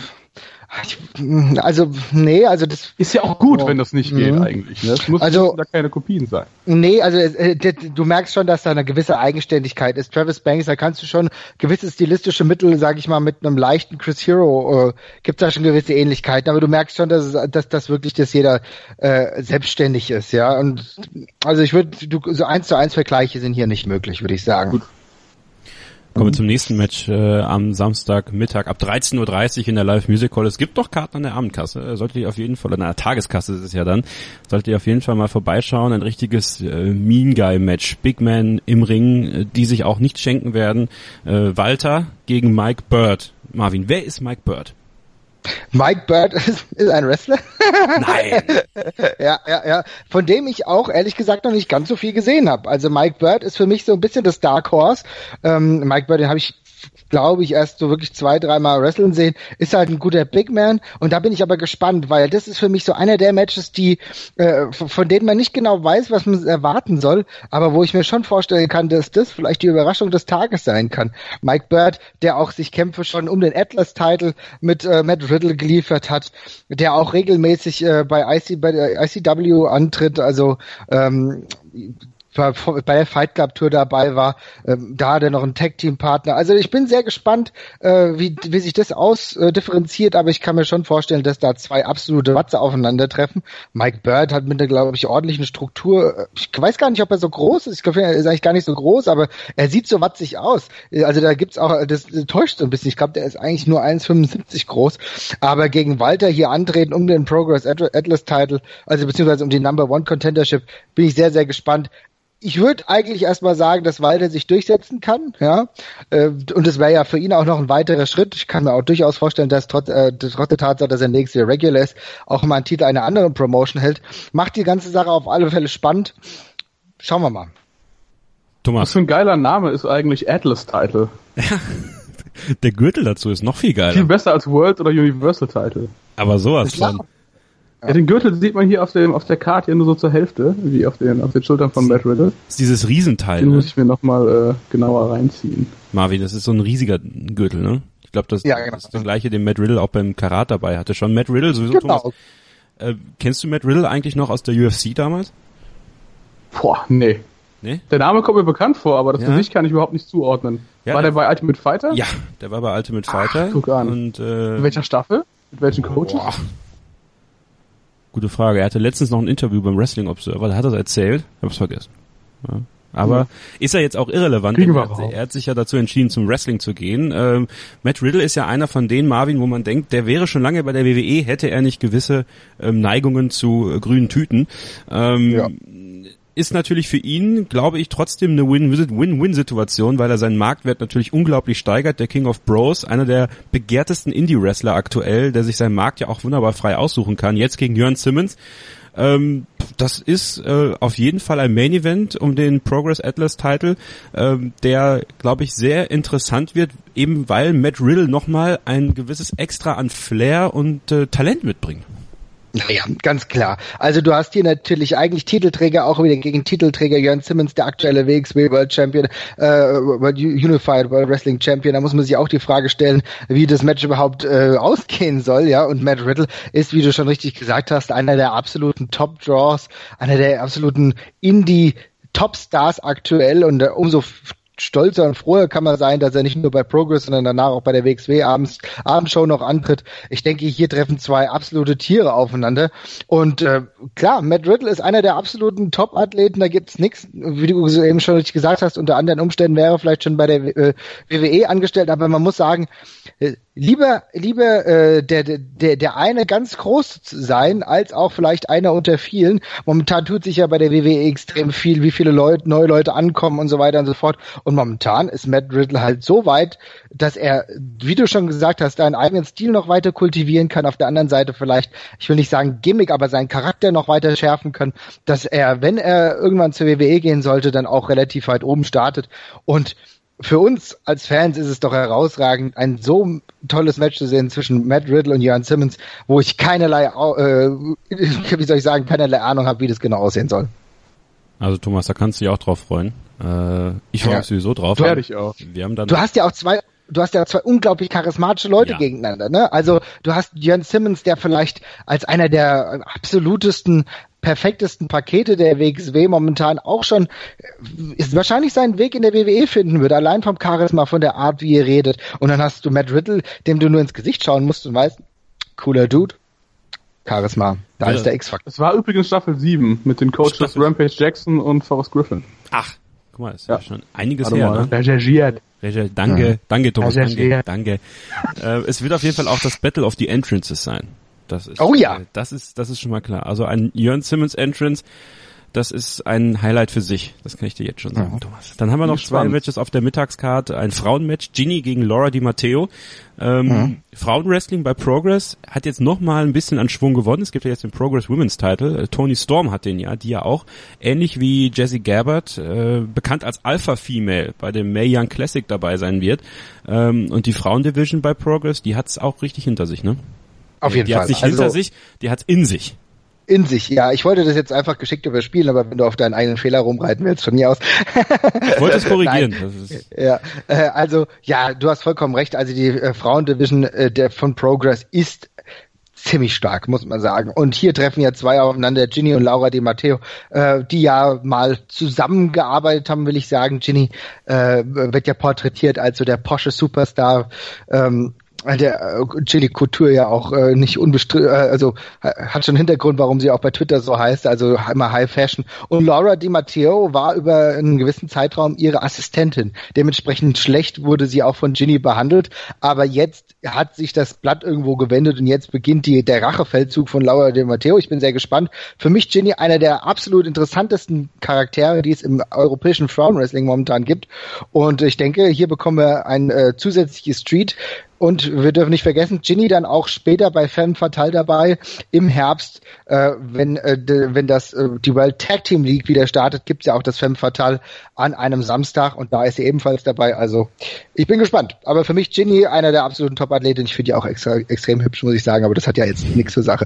also, nee, also das. Ist ja auch gut, oh, wenn das nicht geht, mhm. eigentlich. Ne? Es muss also, da keine Kopien sein. Nee, also äh, du merkst schon, dass da eine gewisse Eigenständigkeit ist. Travis Banks, da kannst du schon gewisse stilistische Mittel, sag ich mal, mit einem leichten Chris Hero, äh, gibt da schon gewisse Ähnlichkeiten, aber du merkst schon, dass, dass, dass wirklich, dass jeder äh, selbstständig ist, ja. Und also ich würde, so eins zu eins Vergleiche sind hier nicht möglich, würde ich sagen. Gut. Kommen wir zum nächsten Match äh, am Samstagmittag ab 13.30 Uhr in der Live Music Hall. Es gibt doch Karten an der Abendkasse. Äh, solltet ihr auf jeden Fall, oder der Tageskasse ist es ja dann, solltet ihr auf jeden Fall mal vorbeischauen. Ein richtiges äh, Mean Guy Match. Big Man im Ring, äh, die sich auch nicht schenken werden. Äh, Walter gegen Mike Bird. Marvin, wer ist Mike Bird? Mike Bird ist, ist ein Wrestler. Nein. ja, ja, ja. Von dem ich auch ehrlich gesagt noch nicht ganz so viel gesehen habe. Also Mike Bird ist für mich so ein bisschen das Dark Horse. Ähm, Mike Bird, den habe ich glaube ich, erst so wirklich zwei, dreimal wrestlen sehen, ist halt ein guter Big Man. Und da bin ich aber gespannt, weil das ist für mich so einer der Matches, die, äh, von denen man nicht genau weiß, was man erwarten soll, aber wo ich mir schon vorstellen kann, dass das vielleicht die Überraschung des Tages sein kann. Mike Bird, der auch sich Kämpfe schon um den Atlas-Title mit äh, Matt Riddle geliefert hat, der auch regelmäßig äh, bei, IC, bei der ICW antritt, also ähm, bei der Fight Club Tour dabei war. Ähm, da hat er noch einen Tag Team Partner. Also ich bin sehr gespannt, äh, wie, wie sich das ausdifferenziert, äh, aber ich kann mir schon vorstellen, dass da zwei absolute Watze aufeinandertreffen. Mike Bird hat mit einer, glaube ich, ordentlichen Struktur. Äh, ich weiß gar nicht, ob er so groß ist. Ich glaube, er ist eigentlich gar nicht so groß, aber er sieht so watzig aus. Also da gibt's auch, das, das täuscht so ein bisschen. Ich glaube, der ist eigentlich nur 1,75 groß. Aber gegen Walter hier antreten um den Progress Atlas Title, also beziehungsweise um die Number One Contendership, bin ich sehr, sehr gespannt ich würde eigentlich erstmal sagen, dass Walter sich durchsetzen kann, ja. Äh, und es wäre ja für ihn auch noch ein weiterer Schritt. Ich kann mir auch durchaus vorstellen, dass trotz, äh, trotz der Tatsache, dass er nächstes Jahr Regular ist, auch mal einen Titel einer anderen Promotion hält. Macht die ganze Sache auf alle Fälle spannend. Schauen wir mal. Thomas. Was für ein geiler Name ist eigentlich Atlas Title? der Gürtel dazu ist noch viel geiler. Viel besser als World oder Universal Title. Aber sowas von. Ja, den Gürtel sieht man hier auf, dem, auf der Karte nur so zur Hälfte, wie auf den, auf den Schultern von Matt Riddle. Das ist dieses Riesenteil. Den ne? muss ich mir nochmal äh, genauer reinziehen. Marvin, das ist so ein riesiger Gürtel, ne? Ich glaube, das, ja, genau. das ist der gleiche, den Matt Riddle auch beim Karat dabei hatte. Schon Matt Riddle sowieso. Genau. Thomas, äh, kennst du Matt Riddle eigentlich noch aus der UFC damals? Boah, nee. Nee? Der Name kommt mir bekannt vor, aber das ja. Gesicht kann ich überhaupt nicht zuordnen. Ja, war der bei Ultimate Fighter? Ja, der war bei Ultimate Fighter. Ach, guck an. Und, äh, In welcher Staffel? Mit welchen Coaches? Boah. Gute Frage. Er hatte letztens noch ein Interview beim Wrestling Observer, da hat er es erzählt. Ich hab's vergessen. Ja. Aber ja. ist er jetzt auch irrelevant? Er hat, er hat, sich ja dazu entschieden, zum Wrestling zu gehen. Ähm, Matt Riddle ist ja einer von denen, Marvin, wo man denkt, der wäre schon lange bei der WWE, hätte er nicht gewisse ähm, Neigungen zu äh, grünen Tüten. Ähm, ja ist natürlich für ihn, glaube ich, trotzdem eine Win-Win-Situation, weil er seinen Marktwert natürlich unglaublich steigert. Der King of Bros, einer der begehrtesten Indie-Wrestler aktuell, der sich seinen Markt ja auch wunderbar frei aussuchen kann. Jetzt gegen Jörn Simmons. Ähm, das ist äh, auf jeden Fall ein Main Event um den Progress Atlas Title, ähm, der, glaube ich, sehr interessant wird, eben weil Matt Riddle nochmal ein gewisses Extra an Flair und äh, Talent mitbringt. Naja, ganz klar. Also du hast hier natürlich eigentlich Titelträger, auch wieder gegen Titelträger Jörn Simmons, der aktuelle WXW World Champion, äh, Unified World Wrestling Champion. Da muss man sich auch die Frage stellen, wie das Match überhaupt äh, ausgehen soll. Ja, und Matt Riddle ist, wie du schon richtig gesagt hast, einer der absoluten Top Draws, einer der absoluten Indie Topstars aktuell und äh, umso stolzer und froher kann man sein, dass er nicht nur bei Progress, sondern danach auch bei der WXW abends, Abendshow noch antritt. Ich denke, hier treffen zwei absolute Tiere aufeinander. Und äh, klar, Matt Riddle ist einer der absoluten Top-Athleten, da gibt's nichts, wie du eben schon richtig gesagt hast, unter anderen Umständen wäre er vielleicht schon bei der äh, WWE angestellt, aber man muss sagen, äh, lieber lieber äh, der der der eine ganz groß sein als auch vielleicht einer unter vielen. Momentan tut sich ja bei der WWE extrem viel, wie viele Leute neue Leute ankommen und so weiter und so fort. Und momentan ist Matt Riddle halt so weit, dass er, wie du schon gesagt hast, seinen eigenen Stil noch weiter kultivieren kann. Auf der anderen Seite vielleicht, ich will nicht sagen Gimmick, aber seinen Charakter noch weiter schärfen kann, dass er, wenn er irgendwann zur WWE gehen sollte, dann auch relativ weit oben startet und für uns als Fans ist es doch herausragend, ein so tolles Match zu sehen zwischen Matt Riddle und Jan Simmons, wo ich keinerlei, äh, wie soll ich sagen, keinerlei Ahnung habe, wie das genau aussehen soll. Also Thomas, da kannst du dich auch drauf freuen. Äh, ich freue mich ja. sowieso drauf. Werde ich auch. Wir haben dann du hast ja auch zwei du hast ja zwei unglaublich charismatische Leute ja. gegeneinander, ne? Also du hast Jörn Simmons, der vielleicht als einer der absolutesten perfektesten Pakete der WXW momentan auch schon ist wahrscheinlich seinen Weg in der WWE finden würde, allein vom Charisma, von der Art, wie er redet. Und dann hast du Matt Riddle, dem du nur ins Gesicht schauen musst und weißt, cooler Dude. Charisma. Da ja. ist der X-Faktor. Es war übrigens Staffel 7 mit den Coaches Staffel. Rampage Jackson und Forrest Griffin. Ach, guck mal, ist ja, ja schon einiges Warte her. Mal, ne? Recherchiert. Danke, ja. danke Thomas, danke, danke. Äh, es wird auf jeden Fall auch das Battle of the Entrances sein. Das ist, oh ja. Äh, das ist, das ist schon mal klar. Also ein Jörn Simmons Entrance, das ist ein Highlight für sich. Das kann ich dir jetzt schon sagen, ja. Thomas. Dann haben wir noch zwei Matches auf der Mittagskarte. Ein Frauenmatch, Ginny gegen Laura Di Matteo. Ähm, ja. Frauenwrestling bei Progress hat jetzt noch mal ein bisschen an Schwung gewonnen. Es gibt ja jetzt den Progress Women's Title. Äh, Tony Storm hat den ja, die ja auch ähnlich wie Jessie Gabbard, äh, bekannt als Alpha Female bei dem May Young Classic dabei sein wird. Ähm, und die Frauendivision bei Progress, die hat's auch richtig hinter sich, ne? Auf jeden die Fall. Die hat sich hinter also, sich, die hat in sich. In sich, ja. Ich wollte das jetzt einfach geschickt überspielen, aber wenn du auf deinen eigenen Fehler rumreiten willst, von mir aus. ich wollte es korrigieren. ja, äh, also ja, du hast vollkommen recht. Also die äh, Frauendivision äh, der von Progress ist ziemlich stark, muss man sagen. Und hier treffen ja zwei aufeinander, Ginny und Laura Di Matteo, äh, die ja mal zusammengearbeitet haben, will ich sagen. Ginny äh, wird ja porträtiert als so der Porsche Superstar. Ähm, der äh, Chili Couture ja auch äh, nicht unbestritten, äh, also hat schon Hintergrund, warum sie auch bei Twitter so heißt, also immer High Fashion. Und Laura Di Matteo war über einen gewissen Zeitraum ihre Assistentin. Dementsprechend schlecht wurde sie auch von Ginny behandelt, aber jetzt hat sich das Blatt irgendwo gewendet und jetzt beginnt die, der Rachefeldzug von Laura Di Matteo. Ich bin sehr gespannt. Für mich Ginny einer der absolut interessantesten Charaktere, die es im europäischen Frauenwrestling momentan gibt. Und ich denke, hier bekommen wir ein äh, zusätzliches Street Und wir dürfen nicht vergessen, Ginny dann auch später bei Femme Fatale dabei im Herbst, äh, wenn, äh, wenn das äh, die World Tag Team League wieder startet, gibt's ja auch das Femme Fatale an einem Samstag und da ist sie ebenfalls dabei. Also ich bin gespannt. Aber für mich Ginny einer der absoluten Top-Athleten. Ich finde die auch extra, extrem hübsch, muss ich sagen, aber das hat ja jetzt nichts zur Sache.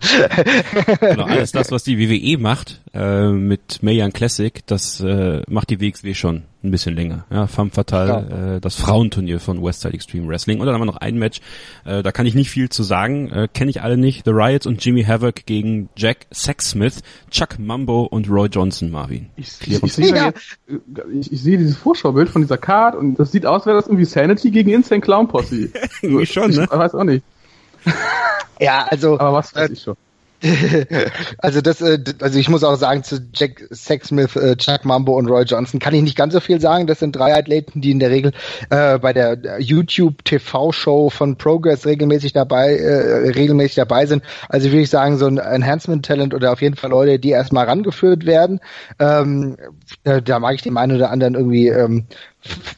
genau, alles das, was die WWE macht äh, mit Mayan Classic, das äh, macht die WXW schon ein bisschen länger. Ja, Femme Fatale, ja. äh, das Frauenturnier von Westside Extreme Wrestling. Und dann haben wir noch ein Match, äh, da kann ich nicht viel zu sagen, äh, kenne ich alle nicht. The Riots und Jimmy Havoc gegen Jack Sexsmith, Chuck Mambo und Roy Johnson, Marvin. Ich, ich, ich sehe ja. ich, ich sehe dieses Vorschaubild von dieser Card und das sieht aus, als wäre das irgendwie Sanity gegen Insane Clown Posse. irgendwie schon, ne? Ich weiß auch nicht. ja, also. Aber was weiß äh, ich schon. also das, äh, also ich muss auch sagen, zu Jack Sexsmith, äh, Chuck Mambo und Roy Johnson kann ich nicht ganz so viel sagen. Das sind drei Athleten, die in der Regel äh, bei der YouTube TV-Show von Progress regelmäßig dabei, äh, regelmäßig dabei sind. Also würde ich sagen, so ein Enhancement-Talent oder auf jeden Fall Leute, die erstmal rangeführt werden. Ähm, da, da mag ich dem einen oder anderen irgendwie ähm,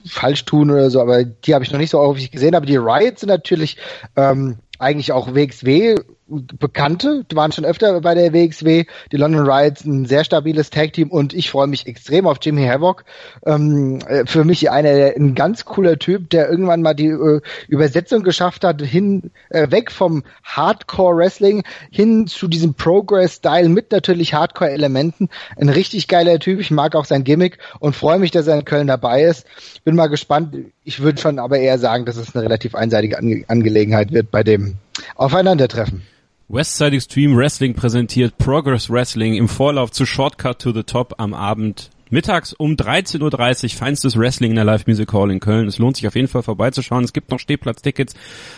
falsch tun oder so, aber die habe ich noch nicht so häufig gesehen. Aber die Riots sind natürlich ähm, eigentlich auch WXW Bekannte, die waren schon öfter bei der WXW, die London Riots, ein sehr stabiles Tag-Team und ich freue mich extrem auf Jimmy Havoc. Ähm, äh, für mich einer, ein ganz cooler Typ, der irgendwann mal die äh, Übersetzung geschafft hat, hin, äh, weg vom Hardcore-Wrestling hin zu diesem Progress-Style mit natürlich Hardcore-Elementen. Ein richtig geiler Typ, ich mag auch sein Gimmick und freue mich, dass er in Köln dabei ist. Bin mal gespannt. Ich würde schon aber eher sagen, dass es eine relativ einseitige Ange Angelegenheit wird bei dem Aufeinandertreffen. Westside Extreme Wrestling präsentiert Progress Wrestling im Vorlauf zu Shortcut to the Top am Abend mittags um 13.30 Uhr feinstes Wrestling in der Live Music Hall in Köln. Es lohnt sich auf jeden Fall vorbeizuschauen. Es gibt noch Stehplatztickets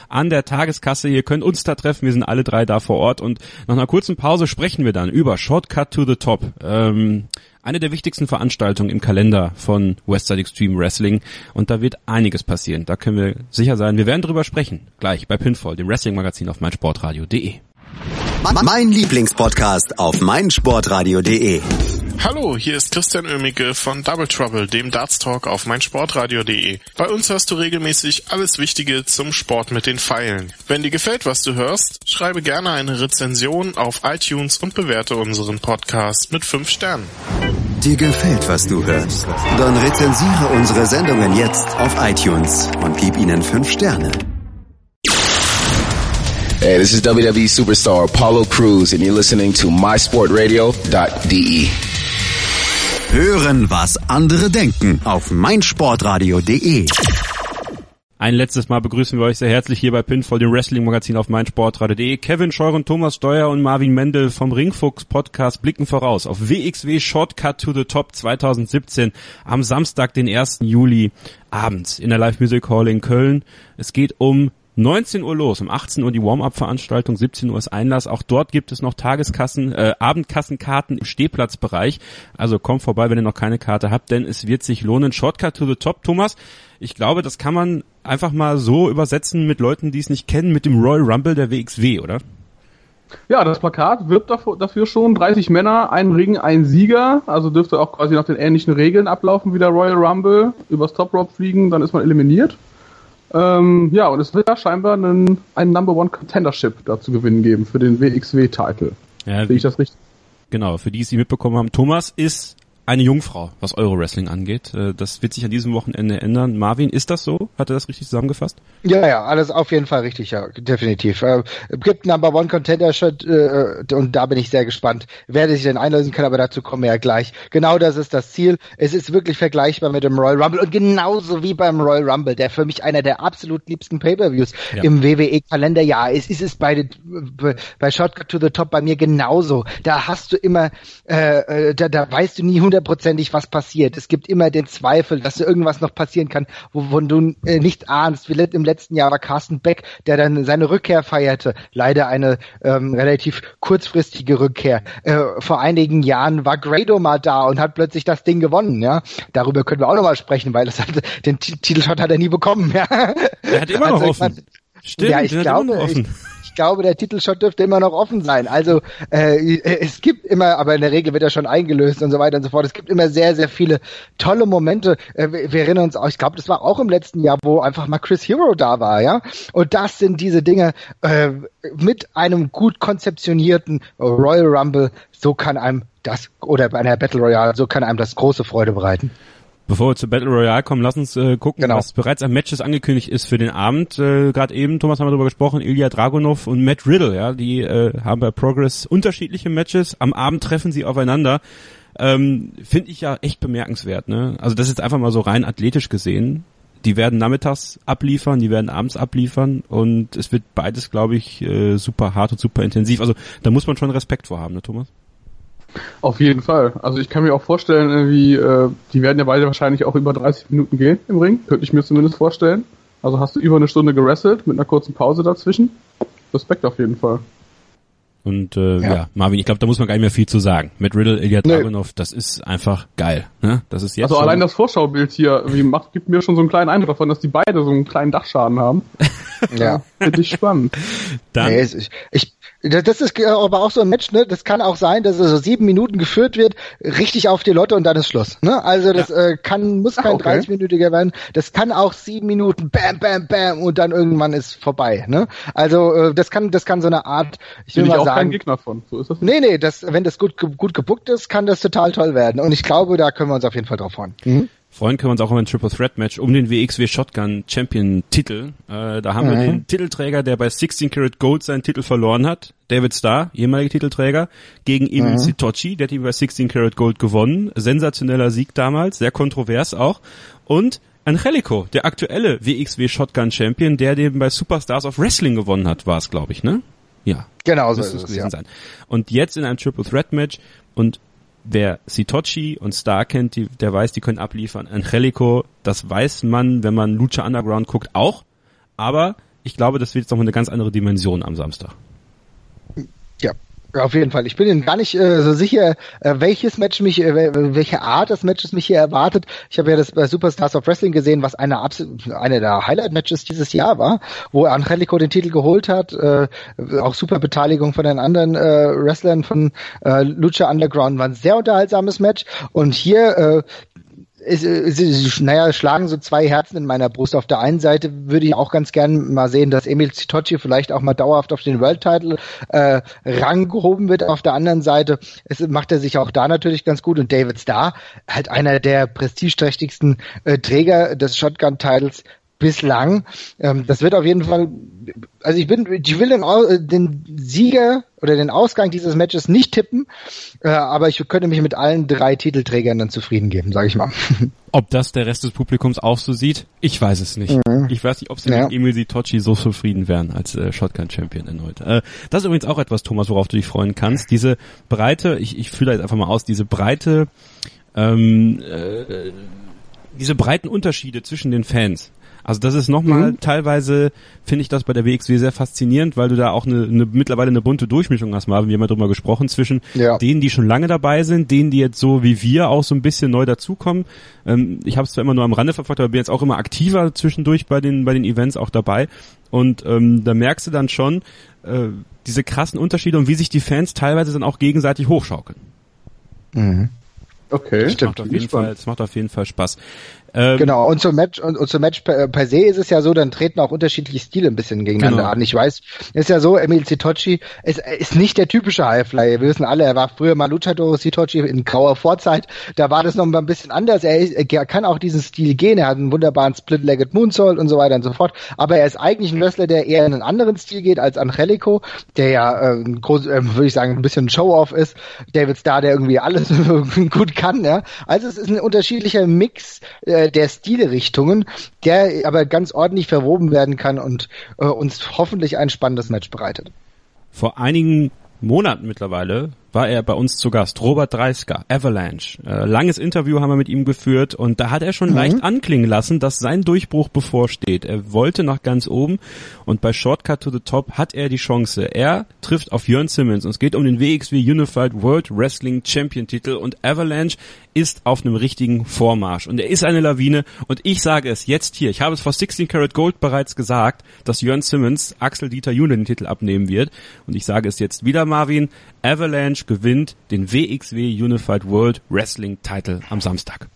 an der Tageskasse. Ihr könnt uns da treffen. Wir sind alle drei da vor Ort und nach einer kurzen Pause sprechen wir dann über Shortcut to the Top. Ähm, eine der wichtigsten Veranstaltungen im Kalender von Westside Extreme Wrestling und da wird einiges passieren. Da können wir sicher sein. Wir werden drüber sprechen. Gleich bei Pinfall, dem Wrestling-Magazin auf meinsportradio.de. Mein Lieblingspodcast auf meinsportradio.de. Hallo, hier ist Christian Oemicke von Double Trouble, dem Darts Talk auf meinsportradio.de. Bei uns hörst du regelmäßig alles Wichtige zum Sport mit den Pfeilen. Wenn dir gefällt, was du hörst, schreibe gerne eine Rezension auf iTunes und bewerte unseren Podcast mit 5 Sternen. Dir gefällt, was du hörst? Dann rezensiere unsere Sendungen jetzt auf iTunes und gib ihnen 5 Sterne. Hey, this is WWE superstar Apollo Cruz and you're listening to mysportradio.de. Hören, was andere denken auf meinsportradio.de. Ein letztes Mal begrüßen wir euch sehr herzlich hier bei Pinfall, dem Wrestling-Magazin auf meinsportradio.de. Kevin Scheuren, Thomas Steuer und Marvin Mendel vom Ringfuchs Podcast blicken voraus auf WXW Shortcut to the Top 2017 am Samstag, den 1. Juli abends in der Live Music Hall in Köln. Es geht um 19 Uhr los, um 18 Uhr die Warm-up-Veranstaltung, 17 Uhr ist Einlass. Auch dort gibt es noch Tageskassen, äh, Abendkassenkarten im Stehplatzbereich. Also kommt vorbei, wenn ihr noch keine Karte habt, denn es wird sich lohnen. Shortcut to the top, Thomas. Ich glaube, das kann man einfach mal so übersetzen mit Leuten, die es nicht kennen, mit dem Royal Rumble der WXW, oder? Ja, das Plakat wirbt dafür schon 30 Männer, ein Ring, ein Sieger. Also dürfte auch quasi nach den ähnlichen Regeln ablaufen wie der Royal Rumble. Übers Top Rope fliegen, dann ist man eliminiert. Ähm, ja, und es wird ja scheinbar einen, einen Number One Contendership dazu gewinnen geben für den WXW-Titel. Ja, Sehe ich das richtig? Genau, für die, die es mitbekommen haben. Thomas ist eine Jungfrau, was Euro-Wrestling angeht. Äh, das wird sich an diesem Wochenende ändern. Marvin, ist das so? Hat er das richtig zusammengefasst? Ja, ja, alles auf jeden Fall richtig, ja, definitiv. Äh, gibt Number One Contender Shot äh, und da bin ich sehr gespannt, wer sich denn einlösen kann, aber dazu kommen wir ja gleich. Genau das ist das Ziel. Es ist wirklich vergleichbar mit dem Royal Rumble und genauso wie beim Royal Rumble, der für mich einer der absolut liebsten Pay-Per-Views ja. im WWE-Kalender. Ja, es ist es bei, bei Shotcut to the Top bei mir genauso. Da hast du immer, äh, da, da weißt du nie 100 hundertprozentig, was passiert. Es gibt immer den Zweifel, dass irgendwas noch passieren kann, wovon du äh, nicht ahnst. Wie im letzten Jahr war Carsten Beck, der dann seine Rückkehr feierte. Leider eine ähm, relativ kurzfristige Rückkehr. Äh, vor einigen Jahren war Grado mal da und hat plötzlich das Ding gewonnen. Ja, darüber können wir auch noch mal sprechen, weil das hat, den Titelshot hat er nie bekommen. Ja? Er hat immer noch also, offen. Stimmt, ja, ich glaube, ich, ich glaube, der Titelshot dürfte immer noch offen sein. Also äh, es gibt immer, aber in der Regel wird er schon eingelöst und so weiter und so fort. Es gibt immer sehr, sehr viele tolle Momente. Äh, wir erinnern uns auch, ich glaube, das war auch im letzten Jahr, wo einfach mal Chris Hero da war, ja. Und das sind diese Dinge äh, mit einem gut konzeptionierten Royal Rumble. So kann einem das oder bei einer Battle Royale, so kann einem das große Freude bereiten. Bevor wir zu Battle Royale kommen, lass uns äh, gucken, genau. was bereits an Matches angekündigt ist für den Abend. Äh, Gerade eben, Thomas, haben wir darüber gesprochen, Ilya Dragunov und Matt Riddle, ja, die äh, haben bei Progress unterschiedliche Matches. Am Abend treffen sie aufeinander. Ähm, Finde ich ja echt bemerkenswert. Ne? Also das ist einfach mal so rein athletisch gesehen. Die werden nachmittags abliefern, die werden abends abliefern und es wird beides, glaube ich, äh, super hart und super intensiv. Also da muss man schon Respekt vor haben, ne, Thomas? Auf jeden Fall. Also ich kann mir auch vorstellen, wie äh, die werden ja beide wahrscheinlich auch über 30 Minuten gehen im Ring, könnte ich mir zumindest vorstellen. Also hast du über eine Stunde gerasselt mit einer kurzen Pause dazwischen. Respekt auf jeden Fall. Und äh, ja. ja Marvin, ich glaube, da muss man gar nicht mehr viel zu sagen. Mit Riddle, Ilya Dragunov, nee. das ist einfach geil. Ne? Das ist jetzt also allein das Vorschaubild hier wie macht, gibt mir schon so einen kleinen Eindruck davon, dass die beide so einen kleinen Dachschaden haben. ja. Finde ich spannend. Dann, nee, ich, ich, das ist aber auch so ein Match, ne? Das kann auch sein, dass es so sieben Minuten geführt wird, richtig auf die Lotte und dann ist Schluss. Ne? Also das ja. äh, kann, muss kein okay. 30-minütiger werden. Das kann auch sieben Minuten, bam, bam, bam, und dann irgendwann ist vorbei. Ne? Also äh, das kann, das kann so eine Art, ich will Bin mal ich auch sagen. Kein Gegner von. So ist das nee, nee, das, wenn das gut, gut gebuckt ist, kann das total toll werden. Und ich glaube, da können wir uns auf jeden Fall drauf freuen. Mhm. Freuen können wir uns auch um ein Triple Threat Match um den WXW Shotgun Champion Titel. Äh, da haben mhm. wir den Titelträger, der bei 16 Karat Gold seinen Titel verloren hat. David Starr, ehemaliger Titelträger, gegen Emil mhm. Sitochi, der hat ihn bei 16 Karat Gold gewonnen. Sensationeller Sieg damals, sehr kontrovers auch. Und Angelico, der aktuelle WXW Shotgun Champion, der den bei Superstars of Wrestling gewonnen hat, war es, glaube ich, ne? Ja. Genau so ist es gewesen ja. sein. Und jetzt in einem Triple Threat Match und wer Sitochi und Star kennt, die, der weiß, die können abliefern. Angelico, das weiß man, wenn man Lucha Underground guckt, auch. Aber ich glaube, das wird jetzt noch eine ganz andere Dimension am Samstag. Ja, auf jeden Fall. Ich bin gar nicht äh, so sicher, äh, welches Match mich, äh, welche Art des Matches mich hier erwartet. Ich habe ja das bei Superstars of Wrestling gesehen, was eine, eine der Highlight-Matches dieses Jahr war, wo Angelico den Titel geholt hat. Äh, auch super Beteiligung von den anderen äh, Wrestlern von äh, Lucha Underground war ein sehr unterhaltsames Match. Und hier äh, es, es, naja, schlagen so zwei Herzen in meiner Brust. Auf der einen Seite würde ich auch ganz gern mal sehen, dass Emil Zitochi vielleicht auch mal dauerhaft auf den World Title äh, rangehoben wird. Auf der anderen Seite es macht er sich auch da natürlich ganz gut und David Starr, halt einer der prestigeträchtigsten äh, Träger des Shotgun Titles bislang. Ähm, das wird auf jeden Fall, also ich bin, ich will den, äh, den Sieger oder den Ausgang dieses Matches nicht tippen, äh, aber ich könnte mich mit allen drei Titelträgern dann zufrieden geben, sage ich mal. Ob das der Rest des Publikums auch so sieht, ich weiß es nicht. Mhm. Ich weiß nicht, ob sie ja. mit Emil Sitochi so zufrieden wären als äh, Shotgun-Champion erneut. Äh, das ist übrigens auch etwas, Thomas, worauf du dich freuen kannst. Diese breite, ich, ich fühle jetzt einfach mal aus, diese breite, ähm, äh, diese breiten Unterschiede zwischen den Fans. Also das ist nochmal mhm. teilweise, finde ich das bei der WXW sehr faszinierend, weil du da auch eine, eine mittlerweile eine bunte Durchmischung hast, Marvin, wir haben ja drüber gesprochen, zwischen ja. denen, die schon lange dabei sind, denen, die jetzt so wie wir auch so ein bisschen neu dazukommen. Ähm, ich habe es zwar immer nur am Rande verfolgt, aber bin jetzt auch immer aktiver zwischendurch bei den, bei den Events auch dabei. Und ähm, da merkst du dann schon äh, diese krassen Unterschiede und wie sich die Fans teilweise dann auch gegenseitig hochschaukeln. Mhm. Okay, das macht, auf jeden Fall, das macht auf jeden Fall Spaß. Ähm, genau, und zum Match, und, und zum Match per, per, se ist es ja so, dann treten auch unterschiedliche Stile ein bisschen gegeneinander genau. an. Ich weiß, ist ja so, Emil Sitochi ist, ist nicht der typische Highflyer. Wir wissen alle, er war früher mal Luchador Sitochi in grauer Vorzeit. Da war das noch mal ein bisschen anders. Er, ist, er kann auch diesen Stil gehen. Er hat einen wunderbaren Split-Legged Moonsault und so weiter und so fort. Aber er ist eigentlich ein Wrestler, der eher in einen anderen Stil geht als Angelico, der ja, äh, groß, äh, würde ich sagen, ein bisschen Show-Off ist. David Starr, der irgendwie alles gut kann. Ja? Also es ist ein unterschiedlicher Mix äh, äh, der Stilrichtungen, der aber ganz ordentlich verwoben werden kann und äh, uns hoffentlich ein spannendes Match bereitet. Vor einigen Monaten mittlerweile war er bei uns zu Gast. Robert Dreisker, Avalanche. Äh, langes Interview haben wir mit ihm geführt und da hat er schon mhm. leicht anklingen lassen, dass sein Durchbruch bevorsteht. Er wollte nach ganz oben und bei Shortcut to the Top hat er die Chance. Er trifft auf Jörn Simmons und es geht um den WXW Unified World Wrestling Champion Titel und Avalanche ist auf einem richtigen Vormarsch und er ist eine Lawine und ich sage es jetzt hier, ich habe es vor 16 Karat Gold bereits gesagt, dass Jörn Simmons Axel Dieter June den Titel abnehmen wird und ich sage es jetzt wieder Marvin, Avalanche gewinnt den WXW Unified World Wrestling Title am Samstag.